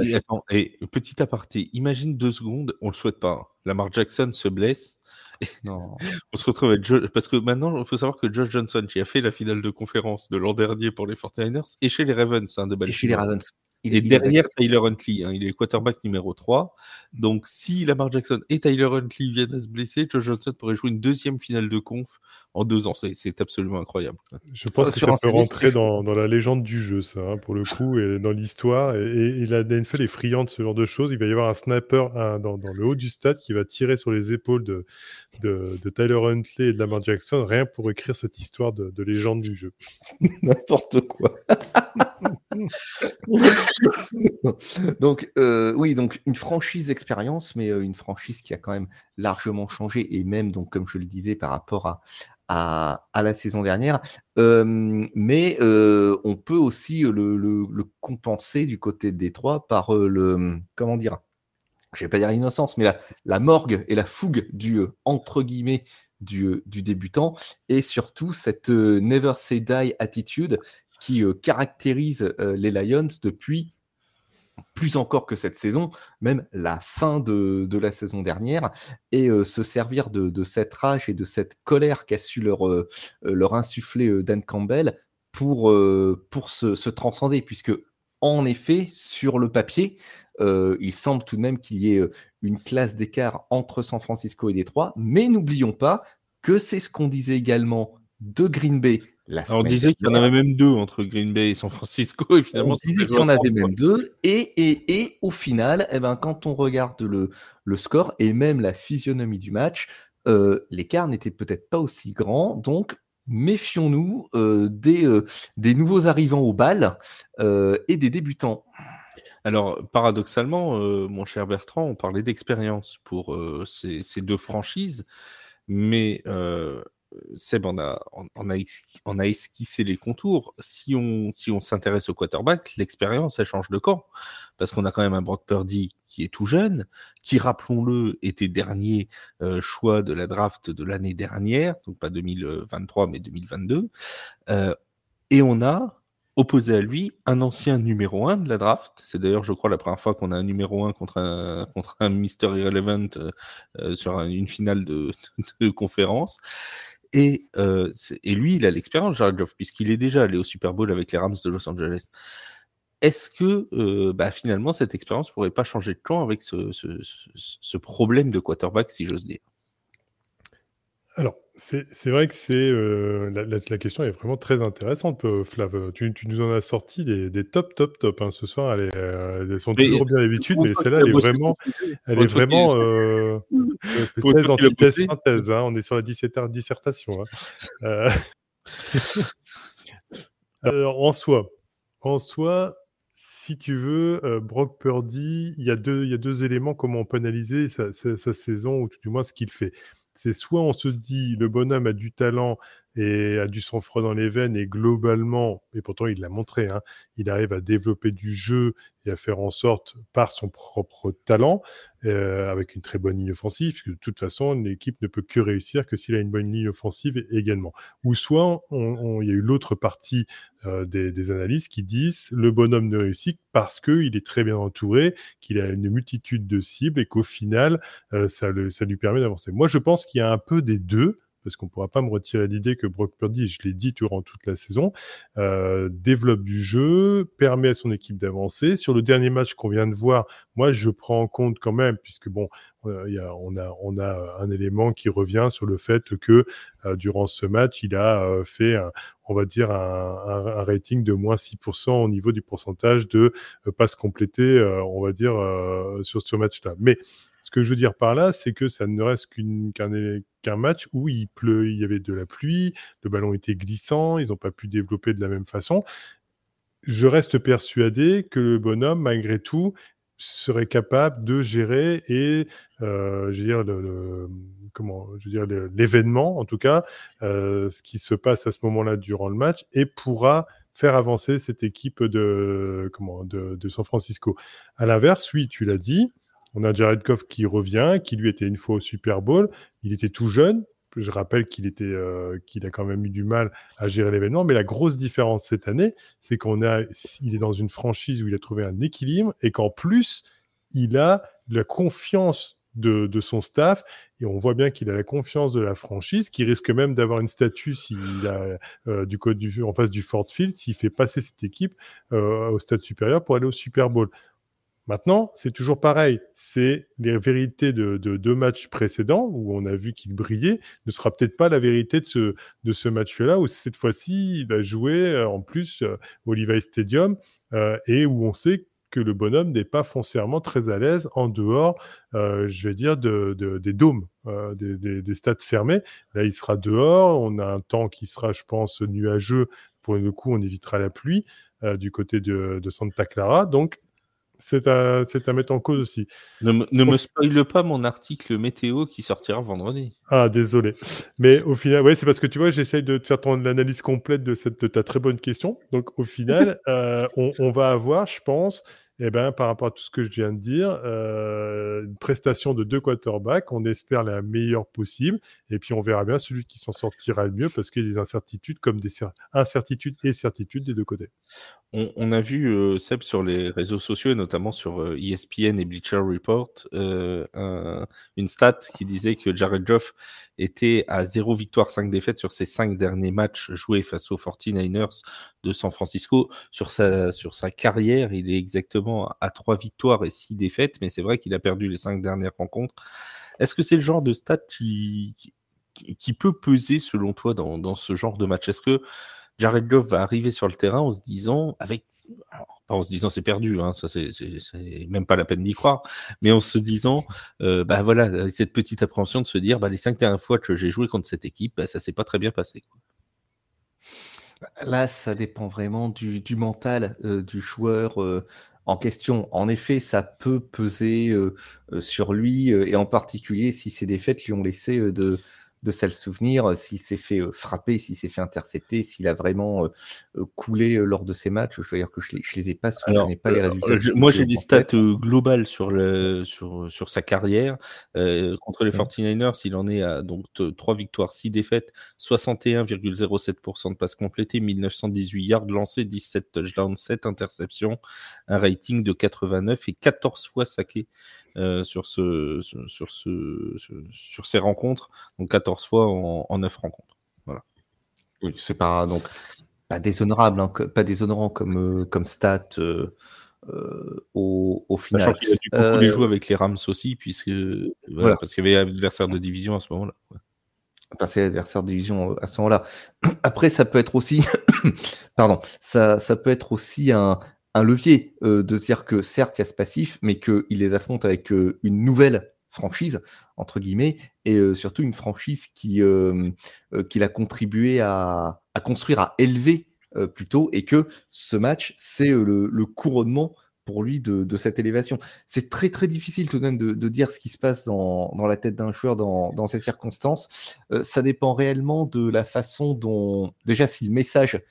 et, petit aparté, imagine deux secondes, on le souhaite pas. Hein. Lamar Jackson se blesse. [LAUGHS] Non. on se retrouve avec parce que maintenant il faut savoir que Josh Johnson qui a fait la finale de conférence de l'an dernier pour les 49ers et chez les Ravens hein, de
Baltimore. Et chez les Ravens.
Il est derrière Tyler Huntley. Hein, il est quarterback numéro 3. Donc, si Lamar Jackson et Tyler Huntley viennent à se blesser, Josh Johnson pourrait jouer une deuxième finale de conf en deux ans. C'est absolument incroyable.
Je pense que ça peut rentrer dans, dans, la légende du jeu, ça, hein, pour le coup, et dans l'histoire. Et, et, la NFL est friande de ce genre de choses. Il va y avoir un sniper dans, dans, le haut du stade qui va tirer sur les épaules de, de, de, Tyler Huntley et de Lamar Jackson, rien pour écrire cette histoire de, de légende du jeu. [LAUGHS]
N'importe quoi. [LAUGHS] [LAUGHS] donc, euh, oui, donc une franchise d'expérience, mais euh, une franchise qui a quand même largement changé, et même, donc, comme je le disais, par rapport à, à, la saison dernière. Euh, mais on peut aussi le, compenser du côté de Détroit par le. Comment dire Je vais pas dire l'innocence, mais la, la, morgue et la fougue du entre guillemets du, du, débutant et surtout cette never say die attitude qui euh, caractérise euh, les Lions depuis plus encore que cette saison, même la fin de, la saison dernière, et euh, se servir de, cette rage et de cette colère qu'a su leur, insuffler Dan Campbell pour, pour se, transcender, puisque en effet, sur le papier, il semble tout de même qu'il y ait une classe d'écart entre San Francisco et Détroit, mais n'oublions pas que c'est ce qu'on disait également de Green Bay
on disait qu'il y en avait même deux entre Green Bay et San Francisco. Et finalement,
on disait qu'il y en avait même deux. Et, et, et au final, eh ben, quand on regarde le, le score et même la physionomie du match, euh, l'écart n'était peut-être pas aussi grand. Donc, méfions-nous euh, des, euh, des nouveaux arrivants au bal et des débutants.
Alors, paradoxalement, mon cher Bertrand, on parlait d'expérience pour ces, ces, deux franchises, mais Seb on a, a, esquissé les contours. Si on si on s'intéresse au quarterback, l'expérience, elle change de camp. Parce qu'on a quand même un Brock Purdy qui est tout jeune, qui, rappelons-le, était dernier euh, choix de la draft de l'année dernière, donc pas 2023, mais 2022. Euh, et on a opposé à lui un ancien numéro 1 de la draft. C'est d'ailleurs, je crois, la première fois qu'on a un numéro 1 contre un, contre un Mister Irrelevant euh, sur une finale de [LAUGHS] conférence. Et, euh, et lui, il a l'expérience, Jared Goff, puisqu'il est déjà allé au Super Bowl avec les Rams de Los Angeles. Est-ce que euh, bah, finalement cette expérience pourrait pas changer de camp avec ce, ce, ce problème de quarterback, si j'ose dire?
Alors, c'est vrai que c'est euh, la, question est vraiment très intéressante, euh, Flav. Tu, tu, nous en as sorti des, des top, top, top. Hein, ce soir, elles, euh, sont toujours bien d'habitude, mais celle-là, elle est vraiment, elle est vraiment [LAUGHS] thèse, antithèse, synthèse. Hein, on est sur la dissertation. Hein. [LAUGHS] Alors, en soi, en soi, si tu veux, Brock Purdy, il y, a deux, il y a deux éléments comment on peut analyser sa, sa saison, ou tout du moins ce qu'il fait. C'est soit on se dit le bonhomme a du talent et a du sang-froid dans les veines et globalement, et pourtant il l'a montré, hein, il arrive à développer du jeu et à faire en sorte, par son propre talent, euh, avec une très bonne ligne offensive, puisque de toute façon, l'équipe ne peut que réussir que s'il a une bonne ligne offensive également. Ou soit, il y a eu l'autre partie euh, des, analystes qui disent le bonhomme ne réussit parce qu'il est très bien entouré, qu'il a une multitude de cibles et qu'au final, euh, ça lui permet d'avancer. Moi, je pense qu'il y a un peu des deux parce qu'on ne pourra pas me retirer l'idée que Brock Purdy, je l'ai dit durant toute la saison, euh, développe du jeu, permet à son équipe d'avancer. Sur le dernier match qu'on vient de voir, moi, je prends en compte quand même, puisque bon, euh, y a, on, a, on a un élément qui revient sur le fait que euh, durant ce match, il a euh, fait, on va dire, un, un, rating de moins 6% au niveau du pourcentage de passes complétées, on va dire, sur ce match-là. Mais ce que je veux dire par là, c'est que ça ne reste qu'un match où il pleut, il y avait de la pluie, le ballon était glissant, ils n'ont pas pu développer de la même façon. Je reste persuadé que le bonhomme, malgré tout, serait capable de gérer et, euh, je veux dire, l'événement, en tout cas, euh, ce qui se passe à ce moment-là durant le match, et pourra faire avancer cette équipe de, comment, de San Francisco. À l'inverse, oui, tu l'as dit, on a Jared Goff qui revient, qui lui était une fois au Super Bowl. Il était tout jeune. Je rappelle qu'il était, euh, qu'il a quand même eu du mal à gérer l'événement. Mais la grosse différence cette année, c'est qu'on a, il est dans une franchise où il a trouvé un équilibre et qu'en plus, il a la confiance de, son staff et on voit bien qu'il a la confiance de la franchise, qui risque même d'avoir une statue s'il a euh, du code du, en face du Ford Field, s'il fait passer cette équipe euh, au stade supérieur pour aller au Super Bowl. Maintenant, c'est toujours pareil. C'est les vérités de, deux matchs précédents où on a vu qu'il brillait ne sera peut-être pas la vérité de ce, match-là où cette fois-ci il va jouer euh, en plus euh, au Levi Stadium euh, et où on sait que le bonhomme n'est pas foncièrement très à l'aise en dehors, je vais dire, de, des dômes, des, des, stades fermés. Là, il sera dehors. On a un temps qui sera, je pense, nuageux. Pour le coup, on évitera la pluie du côté de, de Santa Clara. Donc, c'est à, à, mettre en cause aussi.
Ne, me spoile pas mon article météo qui sortira vendredi.
Ah, désolé. Mais au final, ouais, c'est parce que tu vois, j'essaye de te faire ton analyse complète de, cette, de ta très bonne question. Donc, au final, [LAUGHS] euh, on, on, va avoir, je pense, eh ben, par rapport à tout ce que je viens de dire, euh, une prestation de deux quarterbacks, on espère la meilleure possible, et puis on verra bien celui qui s'en sortira le mieux, parce qu'il y a des incertitudes comme des incertitudes et certitudes des deux côtés.
On, a vu, euh, Seb, sur les réseaux sociaux, notamment sur ESPN euh, e et Bleacher Report, une stat qui disait que Jared Goff était à 0 victoire, 5 défaites sur ses 5 derniers matchs joués face aux 49ers de San Francisco. Sur sa, sur sa carrière, il est exactement à 3 victoires et 6 défaites, mais c'est vrai qu'il a perdu les 5 dernières rencontres. Est-ce que c'est le genre de stat qui, qui, peut peser, selon toi, dans, dans ce genre de match? Est-ce que Jared Goff va arriver sur le terrain en se disant, avec, pas en se disant c'est perdu, hein, ça c'est même pas la peine d'y croire, mais en se disant, euh, bah voilà, cette petite appréhension de se dire, bah les cinq dernières fois que j'ai joué contre cette équipe, bah, ça s'est pas très bien passé.
Là, ça dépend vraiment du, mental euh, du joueur. Euh, en question. En effet, ça peut peser sur lui, et en particulier si ces défaites lui ont laissé de, de sales souvenirs, euh, s'il s'est fait euh, frapper, s'il s'est fait intercepter, s'il a vraiment euh, coulé lors de ces matchs. Je veux dire que je ne les, ai pas, je n'ai pas les résultats.
moi, j'ai des stats globales sur, le, sur, sur sa carrière. contre les 49ers, il en est à donc 3 victoires, 6 défaites, 61,07% de passes complétées, 1918 yards lancés, 17 touchdowns, 7 interceptions, un rating de 89 et 14 fois saqué sur, ce, sur, ce, sur ces rencontres. Donc 14 fois en, en 9 rencontres. Voilà.
Oui, c'est pas donc pas déshonorable, hein, pas déshonorant comme, euh, comme stat euh, euh, au, au, final. Sachant
qu'il a dû beaucoup les jouer avec les Rams aussi, puisque voilà, parce qu'il y avait adversaire de division à ce moment-là.
Parce qu'il y avait adversaire de division à ce moment-là. [CLEARS THROAT] Après, ça peut être aussi, [COUGHS] pardon, ça, ça peut être aussi un, un levier de dire que certes, il y a ce passif, mais qu'il les affronte avec une nouvelle franchise, entre guillemets, et euh, surtout une franchise qui, euh, euh, qu'il a contribué à, construire, à élever plutôt, et que ce match, c'est le, couronnement pour lui de, cette élévation. C'est très très difficile tout de même de, dire ce qui se passe dans, la tête d'un joueur dans, dans, ces circonstances. ça dépend réellement de la façon dont, déjà si le message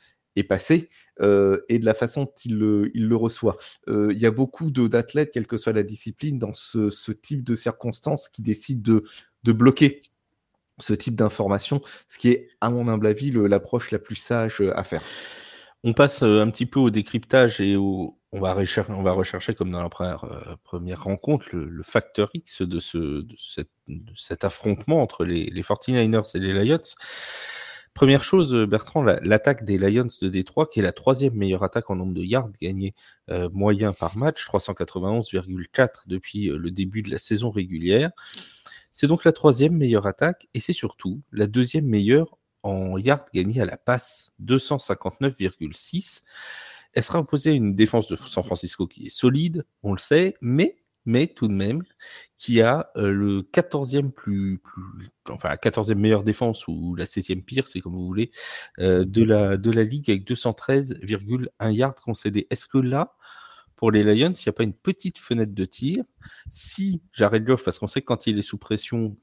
passé euh, et de la façon le, il le reçoit. Euh, il y a beaucoup d'athlètes, quelle que soit la discipline, dans ce, type de circonstances qui décident de, bloquer ce type d'information, ce qui est, à mon humble avis, l'approche la plus sage euh, à faire.
On passe un petit peu au décryptage et on, va rechercher, comme dans la première, rencontre, le, facteur X de, cet affrontement entre les, les 49ers et les Lions. Première chose, euh, Bertrand, l'attaque des Lions de Détroit, qui est la troisième meilleure attaque en nombre de yards gagnés euh, moyen par match, 391,4 depuis euh, le début de la saison régulière. C'est donc la troisième meilleure attaque et c'est surtout la deuxième meilleure en yards gagnés à la passe, 259,6. Elle sera opposée à une défense de San Francisco qui est solide, on le sait, mais mais tout de même, qui a le 14e plus, enfin la 14e meilleure défense ou la 16e pire, c'est comme vous voulez, de, la, de la ligue avec 213,1 yards concédés. Est-ce que là, pour les Lions, il n'y a pas une petite fenêtre de tir? Si Jared Goff, parce qu'on sait que quand il est sous pression,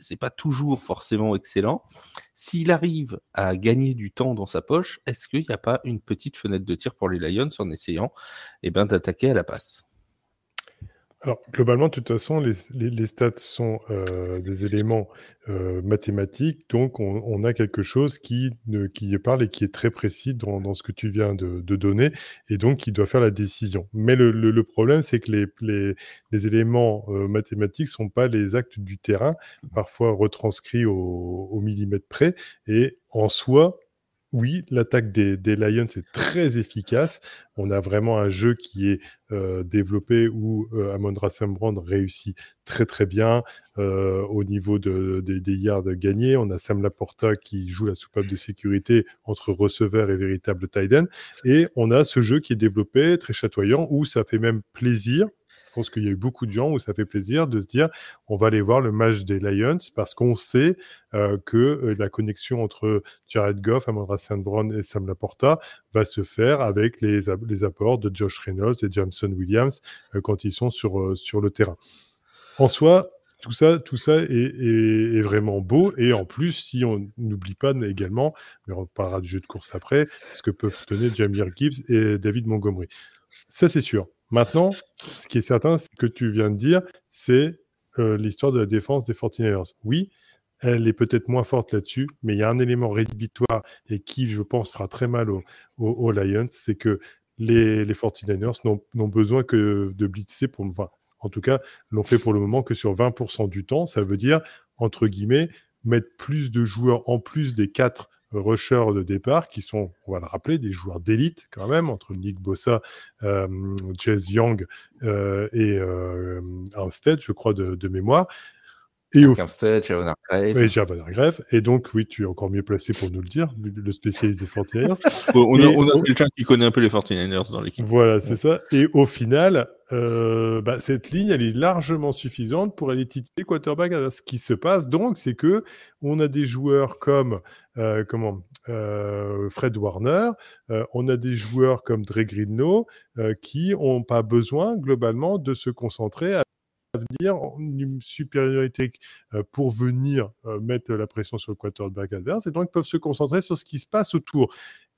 c'est pas toujours forcément excellent. S'il arrive à gagner du temps dans sa poche, est-ce qu'il n'y a pas une petite fenêtre de tir pour les Lions en essayant eh ben, d'attaquer à la passe?
Alors, globalement, de toute façon, les, stats sont euh, des éléments euh, mathématiques, donc on, a quelque chose qui, ne, parle et qui est très précis dans, ce que tu viens de, donner, et donc qui doit faire la décision. Mais le, problème, c'est que les, les, éléments euh, mathématiques ne sont pas les actes du terrain, parfois retranscrits au millimètre près, et en soi, oui, l'attaque des, Lions est très efficace. On a vraiment un jeu qui est euh, développé où euh, Sambrand réussit très très bien euh, au niveau des yards gagnés. On a Sam Laporta qui joue la soupape de sécurité entre receveur et véritable tight end. Et on a ce jeu qui est développé, très chatoyant, où ça fait même plaisir je pense qu'il y a eu beaucoup de gens où ça fait plaisir de se dire on va aller voir le match des Lions parce qu'on sait euh, que euh, la connexion entre Jared Goff, Amandra St. Brown et Sam Laporta va se faire avec les, apports de Josh Reynolds et Jameson Williams euh, quand ils sont sur, le terrain. En soi, tout ça, tout ça est, vraiment beau. Et en plus, si on n'oublie pas également, mais on parlera du jeu de course après, ce que peuvent donner Jamir Gibbs et David Montgomery. Ça, c'est sûr. Maintenant, ce qui est certain, ce que tu viens de dire, c'est euh, l'histoire de la défense des 49ers. Oui, elle est peut-être moins forte là-dessus, mais il y a un élément rédhibitoire et qui, je pense, fera très mal aux, Lions, c'est que les, les 49ers n'ont besoin que de blitzer pour, enfin, en tout cas, l'ont fait pour le moment que sur 20% du temps. Ça veut dire, entre guillemets, mettre plus de joueurs en plus des quatre rushers de départ qui sont, on va le rappeler, des joueurs d'élite quand même, entre Nick Bossa, euh, Young euh, et euh, Armstead, je crois, de mémoire.
Et
Et donc, oui, tu es encore mieux placé pour nous le dire, le spécialiste des 49ers. [LAUGHS]
on, a, on a quelqu'un qui connaît un peu les 49ers dans l'équipe.
Voilà, c'est ça. Et au final, euh, bah, cette ligne, elle est largement suffisante pour aller titiller quarterback. Ce qui se passe donc, c'est que on a des joueurs comme euh, comment euh, Fred Warner, on a des joueurs comme Dre Greenlow qui n'ont pas besoin globalement de se concentrer à venir une supériorité pour venir mettre la pression sur le quarterback adverse et donc peuvent se concentrer sur ce qui se passe autour.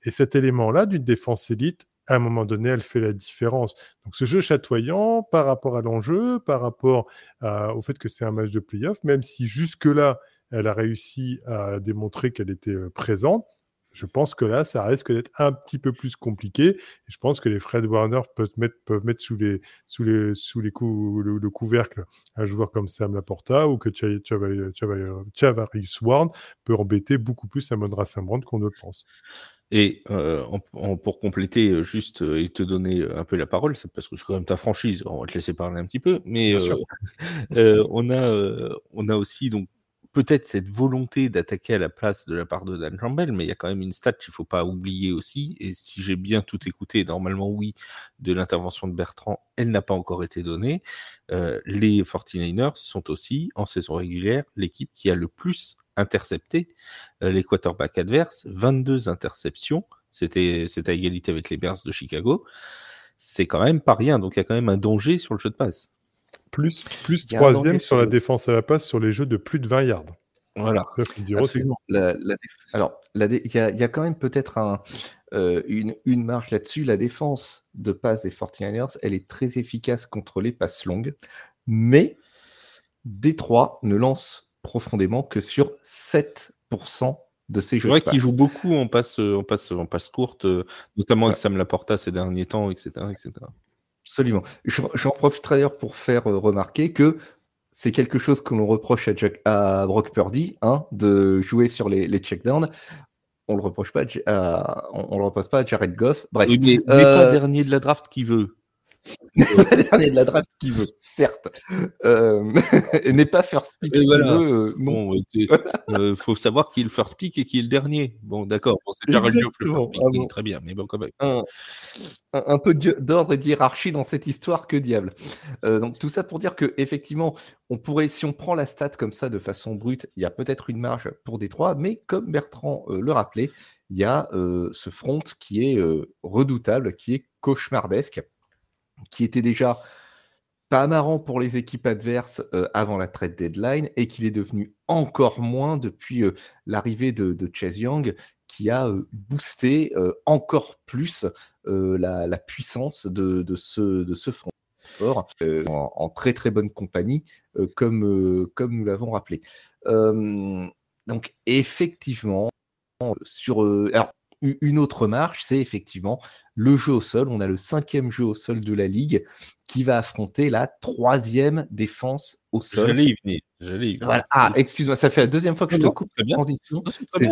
Et cet élément-là d'une défense élite, à un moment donné, elle fait la différence. Donc ce jeu chatoyant par rapport à l'enjeu, par rapport au fait que c'est un match de playoff, même si jusque-là, elle a réussi à démontrer qu'elle était euh, présente, je pense que là, ça risque d'être un petit peu plus compliqué. Je pense que les Fred Warner peuvent mettre, peuvent mettre sous, les, sous, les, sous les le, couvercle un joueur comme Sam Laporta ou que Chavarius Warren peut embêter beaucoup plus Amon Saint-Brand qu'on ne le pense.
Et euh, pour compléter, euh, juste euh, et te donner un peu la parole, c'est parce que c'est quand même ta franchise, on va te laisser parler un petit peu, mais [LAUGHS] on, a, on a aussi donc peut-être cette volonté d'attaquer à la place de la part de Dan Campbell, mais il y a quand même une stat qu'il ne faut pas oublier aussi. Et si j'ai bien tout écouté, normalement oui, de l'intervention de Bertrand, elle n'a pas encore été donnée. Euh, les 49ers sont aussi, en saison régulière, l'équipe qui a le plus intercepté euh, les quarterbacks adverses, 22 interceptions C'était à égalité avec les Bears de Chicago. C'est quand même pas rien. Donc il y a quand même un danger sur le jeu de passe.
Plus, plus troisième sur la défense à la passe sur les jeux de plus de 20 yards.
Voilà.
alors, il y, a quand même peut-être un, euh, une, une, marge là-dessus. La défense de passe des 49ers, elle est très efficace contre les passes longues, mais Détroit ne lance profondément que sur 7% de ces jeux.
C'est vrai qu'il joue beaucoup en passe, en passe, en passe courte, euh, notamment avec Sam Laporta ces derniers temps, etc. etc.
Absolument. J'en profite d'ailleurs pour faire euh, remarquer que c'est quelque chose que l'on reproche à, Jack, à Brock Purdy, hein, de jouer sur les, les checkdowns. On le reproche pas à, on, le reproche pas à Jared Goff. Bref,
il n'est pas euh, dernier de la draft qui veut.
Le dernier de la draft qui veut, certes. Euh, [LAUGHS] n'est pas first pick qui veut. Euh,
bon, il euh, faut savoir qui est le first pick et qui est le dernier. Bon, d'accord. c'est Jared Goff le first pick. Ah très bien, mais bon, quand même.
Un, un, peu d'ordre et d'hierarchie dans cette histoire, que diable. donc, tout ça pour dire que effectivement, on pourrait, si on prend la stat comme ça de façon brute, il y a peut-être une marge pour Détroit, mais comme Bertrand le rappelait, il y a ce front qui est redoutable, qui est cauchemardesque qui était déjà pas marrant pour les équipes adverses euh, avant la trade deadline et qu'il est devenu encore moins depuis euh, l'arrivée de, Chase Young qui a euh, boosté encore plus la, puissance de, ce, front fort en, très très bonne compagnie comme, comme nous l'avons rappelé. donc effectivement, sur... alors, une autre marche, c'est effectivement le jeu au sol. On a le cinquième jeu au sol de la ligue qui va affronter la troisième défense au sol.
J'allais y venir.
Voilà. Ah, excuse-moi, ça fait la deuxième fois que je te coupe
bien.
transition. C'est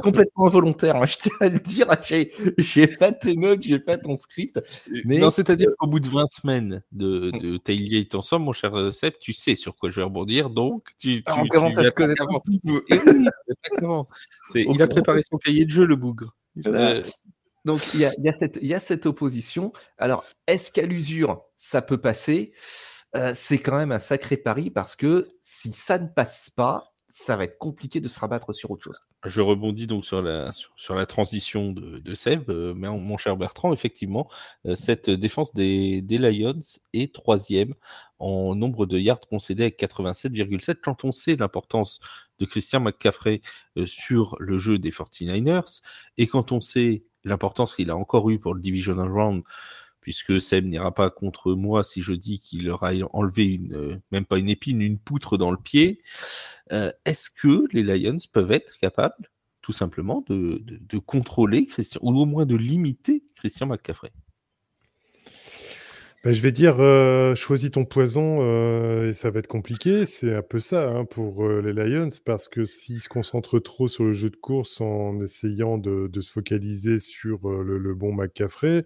complètement involontaire. Hein, [LAUGHS] je tiens à le dire. J'ai fait tes notes, j'ai fait ton script.
Mais... Non, c'est-à-dire qu'au bout de 20 semaines de, mm. de tailgate ensemble, mon cher euh, Seb, tu sais sur quoi je vais rebondir. Donc, tu,
ah, on commence à se connaître peu.
Exactement. [LAUGHS] Il a préparé son cahier de jeu, le bougre.
Euh, donc il y a, cette opposition. Alors, est-ce qu'à l'usure, ça peut passer? Euh, C'est quand même un sacré pari parce que si ça ne passe pas, ça va être compliqué de se rabattre sur autre chose.
Je rebondis donc sur la, transition de, de Seb, euh, mon cher Bertrand, effectivement, cette défense des, des, Lions est troisième en nombre de yards concédés avec 87,7. Quand on sait l'importance de Christian McCaffrey sur le jeu des 49ers, et quand on sait l'importance qu'il a encore eu pour le Divisional Round, puisque Seb n'ira pas contre moi si je dis qu'il leur a enlevé une, euh, même pas une épine, une poutre dans le pied. Euh, est-ce que les Lions peuvent être capables, tout simplement, de, de contrôler Christian, ou au moins de limiter Christian McCaffrey?
Bah, je vais dire, euh, choisis ton poison euh, et ça va être compliqué. C'est un peu ça hein, pour euh, les Lions parce que s'ils se concentrent trop sur le jeu de course en essayant de, se focaliser sur le, bon McCaffrey,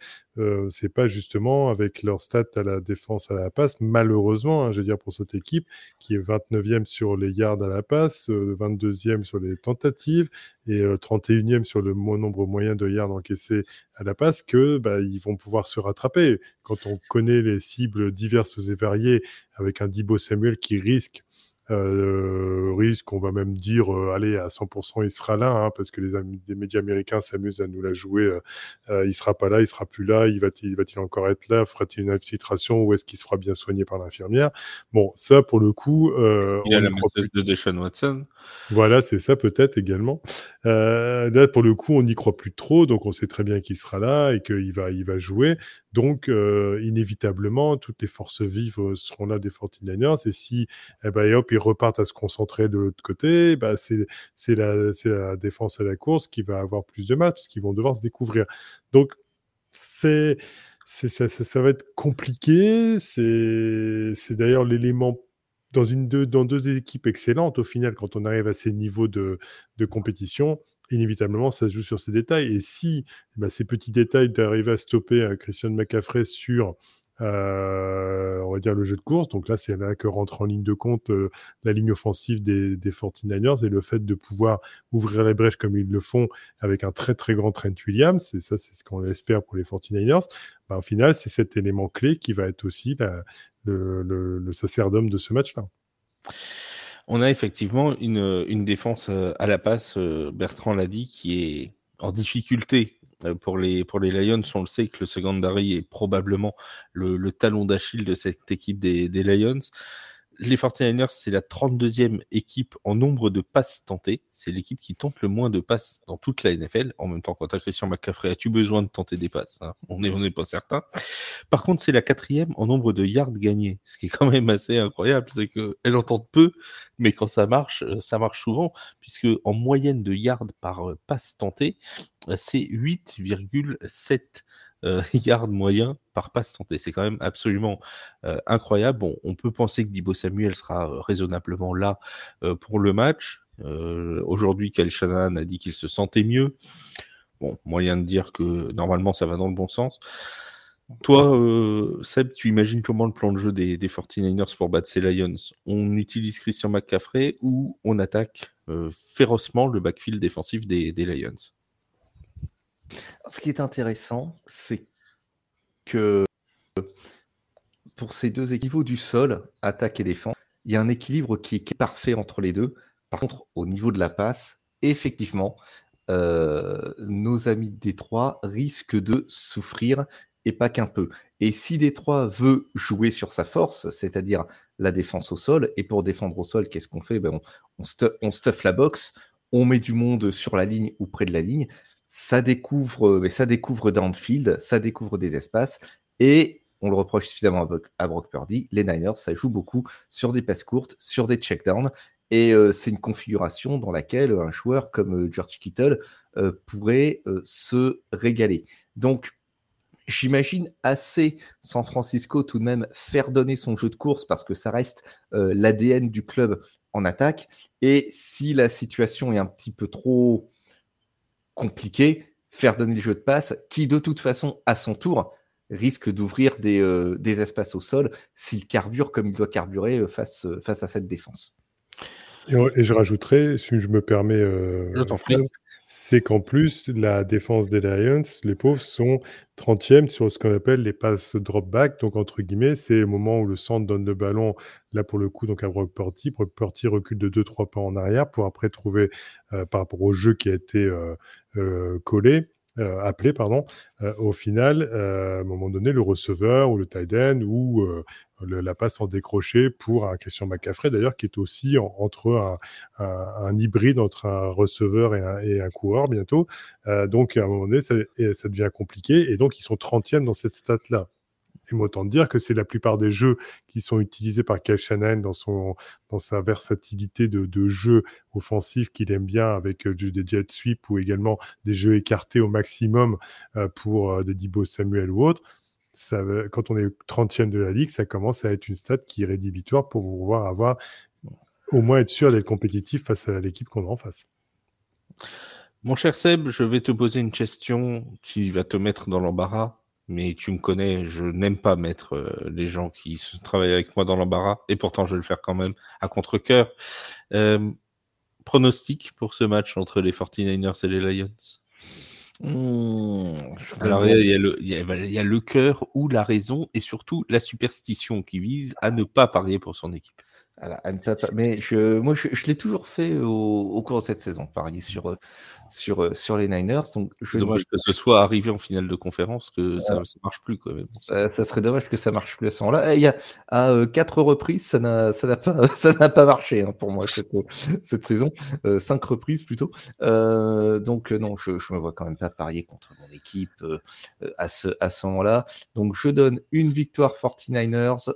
c'est pas justement avec leur stat à la défense à la passe, malheureusement, hein, je veux dire pour cette équipe qui est 29e sur les yards à la passe, 22e sur les tentatives et 31e sur le nombre moyen de yards encaissés à la passe, que bah, ils vont pouvoir se rattraper. Quand on connaît les cibles diverses et variées, avec un Dibo Samuel qui risque euh, risque, on va même dire, euh, allez, à 100%, il sera là, hein, parce que les, les, médias américains s'amusent à nous la jouer. Euh, euh, il sera pas là, il sera plus là, il va-t-il va encore être là, fera-t-il une infiltration ou est-ce qu'il sera bien soigné par l'infirmière? Bon, ça, pour le coup...
Euh, il a la message de Deshaun Watson?
Voilà, c'est ça peut-être également. là, pour le coup, on n'y croit plus trop, donc on sait très bien qu'il sera là et qu'il va, il va jouer. Donc, inévitablement, toutes les forces vives seront là des 49ers. Et si, eh ben, hop, repartent à se concentrer de l'autre côté, bah, c'est la, défense à la course qui va avoir plus de matchs, parce qu'ils vont devoir se découvrir. Donc, c'est ça, va être compliqué. C'est d'ailleurs l'élément dans, deux, équipes excellentes, au final, quand on arrive à ces niveaux de, de compétition, inévitablement, ça se joue sur ces détails. Et si bah, ces petits détails d'arriver à stopper euh, Christian McCaffrey sur, euh, on va dire, le jeu de course, donc là, c'est là que rentre en ligne de compte euh, la ligne offensive des, des 49ers et le fait de pouvoir ouvrir les brèches comme ils le font avec un très très grand Trent Williams, et ça, c'est ce qu'on espère pour les 49ers. Bah, au final, c'est cet élément clé qui va être aussi le, le, sacerdoce de ce match-là.
On a effectivement une, une défense euh, à la passe, euh, Bertrand l'a dit, qui est en difficulté pour les, pour les Lions, on le sait que le secondary est probablement le, talon d'Achille de cette équipe des Lions les 49ers, c'est la 32e équipe en nombre de passes tentées. C'est l'équipe qui tente le moins de passes dans toute la NFL. En même temps, quand as Christian McCaffrey, as-tu besoin de tenter des passes hein? On n'est pas certain. Par contre, c'est la quatrième en nombre de yards gagnés. Ce qui est quand même assez incroyable, c'est qu'elle en peu, mais quand ça marche, euh, ça marche souvent, puisque en moyenne de yards par euh, passe tentée, euh, c'est 8,7 euh, [LAUGHS] yard moyen par passe santé. C'est quand même absolument euh, incroyable. Bon, on peut penser que Dibo Samuel sera euh, raisonnablement là pour le match. Aujourd'hui, Kyle Shanahan a dit qu'il se sentait mieux. Bon, moyen de dire que normalement ça va dans le bon sens. Toi, Seb, tu imagines comment le plan de jeu des, 49ers pour battre ces Lions? On utilise Christian McCaffrey ou on attaque férocement le backfield défensif des Lions?
Ce qui est intéressant, c'est que pour ces deux équipes du sol, attaque et défense, il y a un équilibre qui est, parfait entre les deux. Par contre, au niveau de la passe, effectivement, euh, nos amis de Détroit risquent de souffrir et pas qu'un peu. Et si Détroit veut jouer sur sa force, c'est-à-dire la défense au sol, et pour défendre au sol, qu'est-ce qu'on fait? Ben on, on, stuff la box, on met du monde sur la ligne ou près de la ligne, ça découvre, mais ça découvre downfield, ça découvre des espaces, et on le reproche suffisamment à, Brock Purdy, les Niners, ça joue beaucoup sur des passes courtes, sur des checkdowns, et c'est une configuration dans laquelle un joueur comme George Kittle pourrait se régaler. Donc, j'imagine assez San Francisco tout de même faire donner son jeu de course parce que ça reste l'ADN du club en attaque. Et si la situation est un petit peu trop compliqué, faire donner le jeu de passe, qui de toute façon, à son tour, risque d'ouvrir des, euh, des, espaces au sol s'il carbure comme il doit carburer euh, face, euh, face à cette défense.
Et, je rajouterais, si je me permets, c'est qu'en plus, la défense des Lions, les pauvres, sont 30e sur ce qu'on appelle les passes drop back. Donc, entre guillemets, c'est le moment où le centre donne le ballon, là pour le coup, donc à Brock Purdy. Brock Purdy recule de 2-3 pas en arrière pour après trouver, par rapport au jeu qui a été euh, collé, euh, appelé, pardon, euh, au final, à un moment donné, le receveur ou le tight end ou la passe en décroché pour un Christian McCaffrey, d'ailleurs, qui est aussi entre un, hybride entre un receveur et un, coureur bientôt. donc, à un moment donné, ça, devient compliqué. Et donc, ils sont 30e dans cette stat-là. Et autant dire que c'est la plupart des jeux qui sont utilisés par Kyle Shanahan dans, son, dans sa versatilité de, de jeu offensif qu'il aime bien avec euh, des jet sweep ou également des jeux écartés au maximum euh, pour euh, des Dibo Samuel ou autres. Quand on est 30e de la ligue, ça commence à être une stat qui est rédhibitoire pour pouvoir avoir au moins être sûr d'être compétitif face à l'équipe qu'on a en face.
Mon cher Seb, je vais te poser une question qui va te mettre dans l'embarras mais tu me connais, je n'aime pas mettre euh, les gens qui travaillent avec moi dans l'embarras, et pourtant je vais le faire quand même à contre-coeur. Euh, pronostic pour ce match entre les 49ers et les Lions? Alors, il y, a le, il, y a, le cœur ou la raison, et surtout la superstition qui vise à ne pas parier pour son équipe.
Mais je, moi, je, l'ai toujours fait au, cours de cette saison, parier sur, sur, euh, sur les Niners. Donc,
je dommage que ce soit arrivé en finale de conférence, que ça ne marche plus. Quand même.
Ça, serait dommage que ça marche plus à ce moment-là. Il y a à euh, quatre reprises, ça n'a pas, [LAUGHS] ça pas marché hein, pour moi cette, cette saison. Euh, cinq reprises plutôt. donc, non, je ne me vois quand même pas parier contre mon équipe à ce, à ce moment-là. Donc, je donne une victoire 49ers.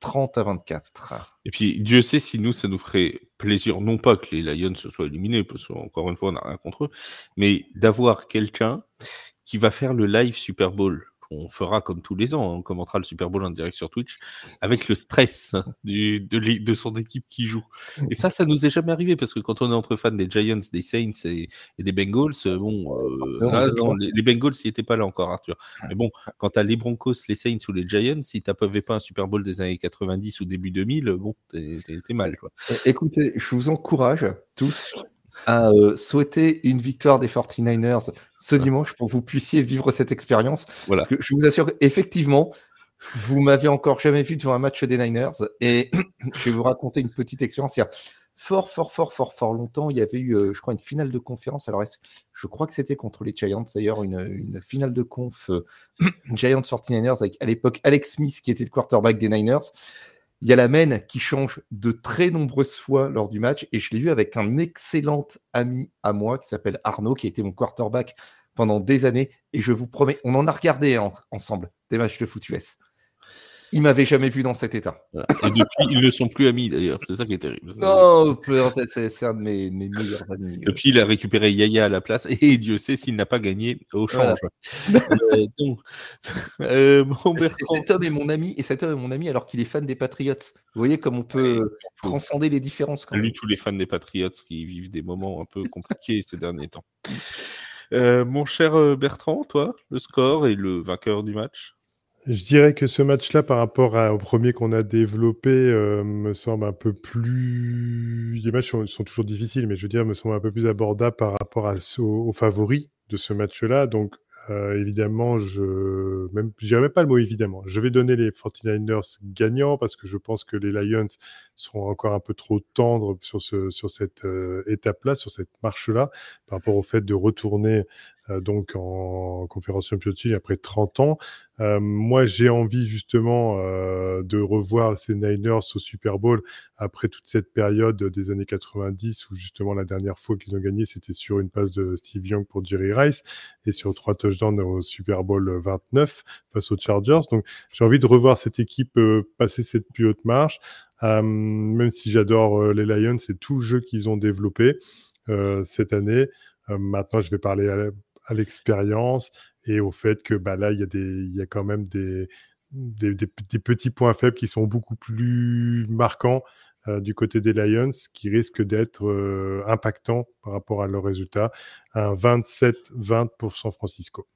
30 à 24.
Et puis, Dieu sait si nous, ça nous ferait plaisir, non pas que les Lions se soient éliminés, parce qu'encore une fois, on n'a rien contre eux, mais d'avoir quelqu'un qui va faire le live Super Bowl on fera comme tous les ans, hein, on commentera le Super Bowl en direct sur Twitch, avec le stress du, de, son équipe qui joue. Et ça, ça nous est jamais arrivé, parce que quand on est entre fans des Giants, des Saints et, des Bengals, euh, bon, euh, les, Bengals, ils n'étaient pas là encore, Arthur. Mais bon, quand tu as les Broncos, les Saints ou les Giants, si tu n'avais pas un Super Bowl des années 90 ou début 2000, bon, t'es mal. Quoi.
Écoutez, je vous encourage tous à euh, souhaiter une victoire des 49ers ce dimanche pour que vous puissiez vivre cette expérience. Voilà. Parce que je vous assure, effectivement, vous m'avez encore jamais vu devant un match des Niners et [CLEARS THROAT] je vais vous raconter une petite expérience. fort, fort, fort, fort, fort longtemps. Il y avait eu, euh, je crois, une finale de conférence. Alors, je crois que c'était contre les Giants, d'ailleurs, une, finale de conf euh, [CLEARS THROAT] Giants 49ers avec à l'époque Alex Smith qui était le quarterback des Niners. Il y a la main qui change de très nombreuses fois lors du match et je l'ai vu avec un excellent ami à moi qui s'appelle Arnaud, qui a été mon quarterback pendant des années. Et je vous promets, on en a regardé ensemble des matchs de foot US. Il m'avait jamais vu dans cet état.
Et depuis, ils ne sont plus amis d'ailleurs. C'est ça qui est terrible.
Non, c'est un de mes, meilleurs amis.
Depuis, il a récupéré Yaya à la place et Dieu sait s'il n'a pas gagné au change.
euh, donc, [LAUGHS] euh, Cet homme est mon ami et cet homme est mon ami alors qu'il est fan des Patriots. Vous voyez comme on peut transcender les différences.
Quand Lui, tous les fans des Patriots qui vivent des moments un peu compliqués ces derniers temps. Euh, mon cher Bertrand, toi, le score et le vainqueur du match?
Je dirais que ce match-là, par rapport au premier qu'on a développé, euh, me semble un peu plus. Les matchs sont, toujours difficiles, mais je veux dire, me semble un peu plus abordable par rapport à, aux, favoris de ce match-là. Donc, euh, évidemment, je même, même pas le mot évidemment. Je vais donner les 49ers gagnants parce que je pense que les Lions seront encore un peu trop tendres sur, ce, sur cette euh, étape-là, sur cette marche-là, par rapport au fait de retourner donc en conférence championship après 30 ans. Euh, moi, j'ai envie justement euh, de revoir ces Niners au Super Bowl après toute cette période des années 90 où justement la dernière fois qu'ils ont gagné, c'était sur une passe de Steve Young pour Jerry Rice et sur trois touchdowns au Super Bowl 29 face aux Chargers. Donc, j'ai envie de revoir cette équipe passer cette plus haute marche. même si j'adore les Lions et tout le jeu qu'ils ont développé cette année. maintenant, je vais parler à, l'expérience et au fait que bah, là, il y, a y a quand même des, des, petits points faibles qui sont beaucoup plus marquants euh, du côté des Lions, qui risquent d'être euh, impactants par rapport à leurs résultats. Un 27-20 pour San Francisco.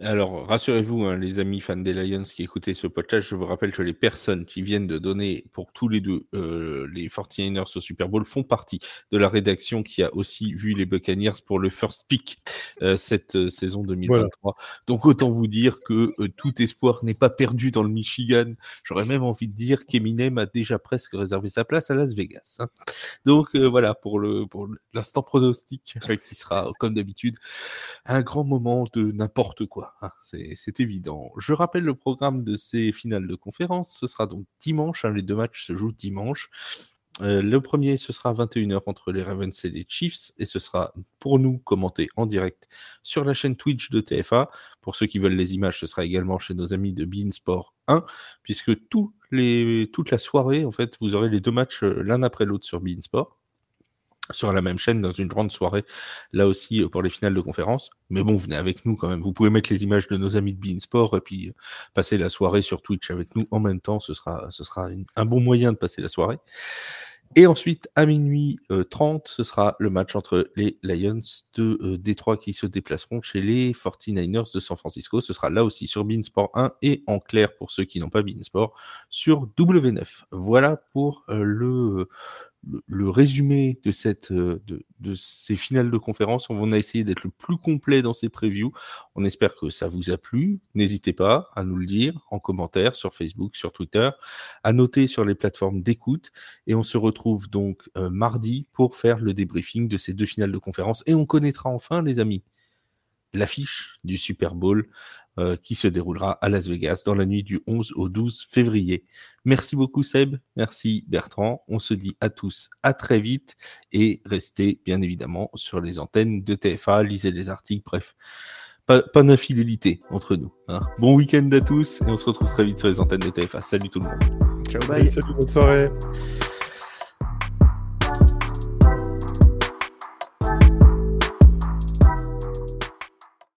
Alors, rassurez-vous, hein, les amis fans des Lions qui écoutaient ce podcast, je vous rappelle que les personnes qui viennent de donner pour tous les deux euh, les 49ers au Super Bowl font partie de la rédaction qui a aussi vu les Buccaneers pour le first pick euh, cette euh, saison 2023. Donc, autant vous dire que tout espoir n'est pas perdu dans le Michigan. J'aurais même envie de dire qu'Eminem a déjà presque réservé sa place à Las Vegas. Hein. Donc, voilà pour le pour l'instant pronostic qui sera, comme d'habitude, un grand moment de n'importe quoi. Ah, c'est évident. Je rappelle le programme de ces finales de conférence. Ce sera donc dimanche. Hein, les deux matchs se jouent dimanche. Euh, le premier, ce sera 21h entre les Ravens et les Chiefs, et ce sera pour nous commenté en direct sur la chaîne Twitch de TFA. Pour ceux qui veulent les images, ce sera également chez nos amis de Beansport 1, puisque toute la soirée, en fait, vous aurez les deux matchs euh, l'un après l'autre sur Beansport sur la même chaîne dans une grande soirée, là aussi euh, pour les finales de conférence. Mais bon, venez avec nous quand même. Vous pouvez mettre les images de nos amis de Beansport et puis euh, passer la soirée sur Twitch avec nous en même temps. Ce sera, ce sera un bon moyen de passer la soirée. Et ensuite, à minuit 30, euh, ce sera le match entre les Lions de Détroit qui se déplaceront chez les 49ers de San Francisco. Ce sera là aussi sur Beansport 1 et en clair pour ceux qui n'ont pas Beansport sur W9. Voilà pour le, le, résumé de, cette, euh, de, ces finales de conférence. On a essayé d'être le plus complet dans ces previews. On espère que ça vous a plu. N'hésitez pas à nous le dire en commentaire sur Facebook, sur Twitter, à noter sur les plateformes d'écoute. Et on se retrouve donc euh, mardi pour faire le débriefing de ces deux finales de conférence. Et on connaîtra enfin, les amis, l'affiche du Super Bowl euh, qui se déroulera à Las Vegas dans la nuit du 11 au 12 février. Merci beaucoup Seb, merci Bertrand. On se dit à tous à très vite et restez bien évidemment sur les antennes de TFA, lisez les articles, bref. Pas, d'infidélité entre nous. Hein. Bon week-end à tous et on se retrouve très vite sur les antennes de TFA. Salut tout le monde.
Ciao, bye. Salut, bonne soirée.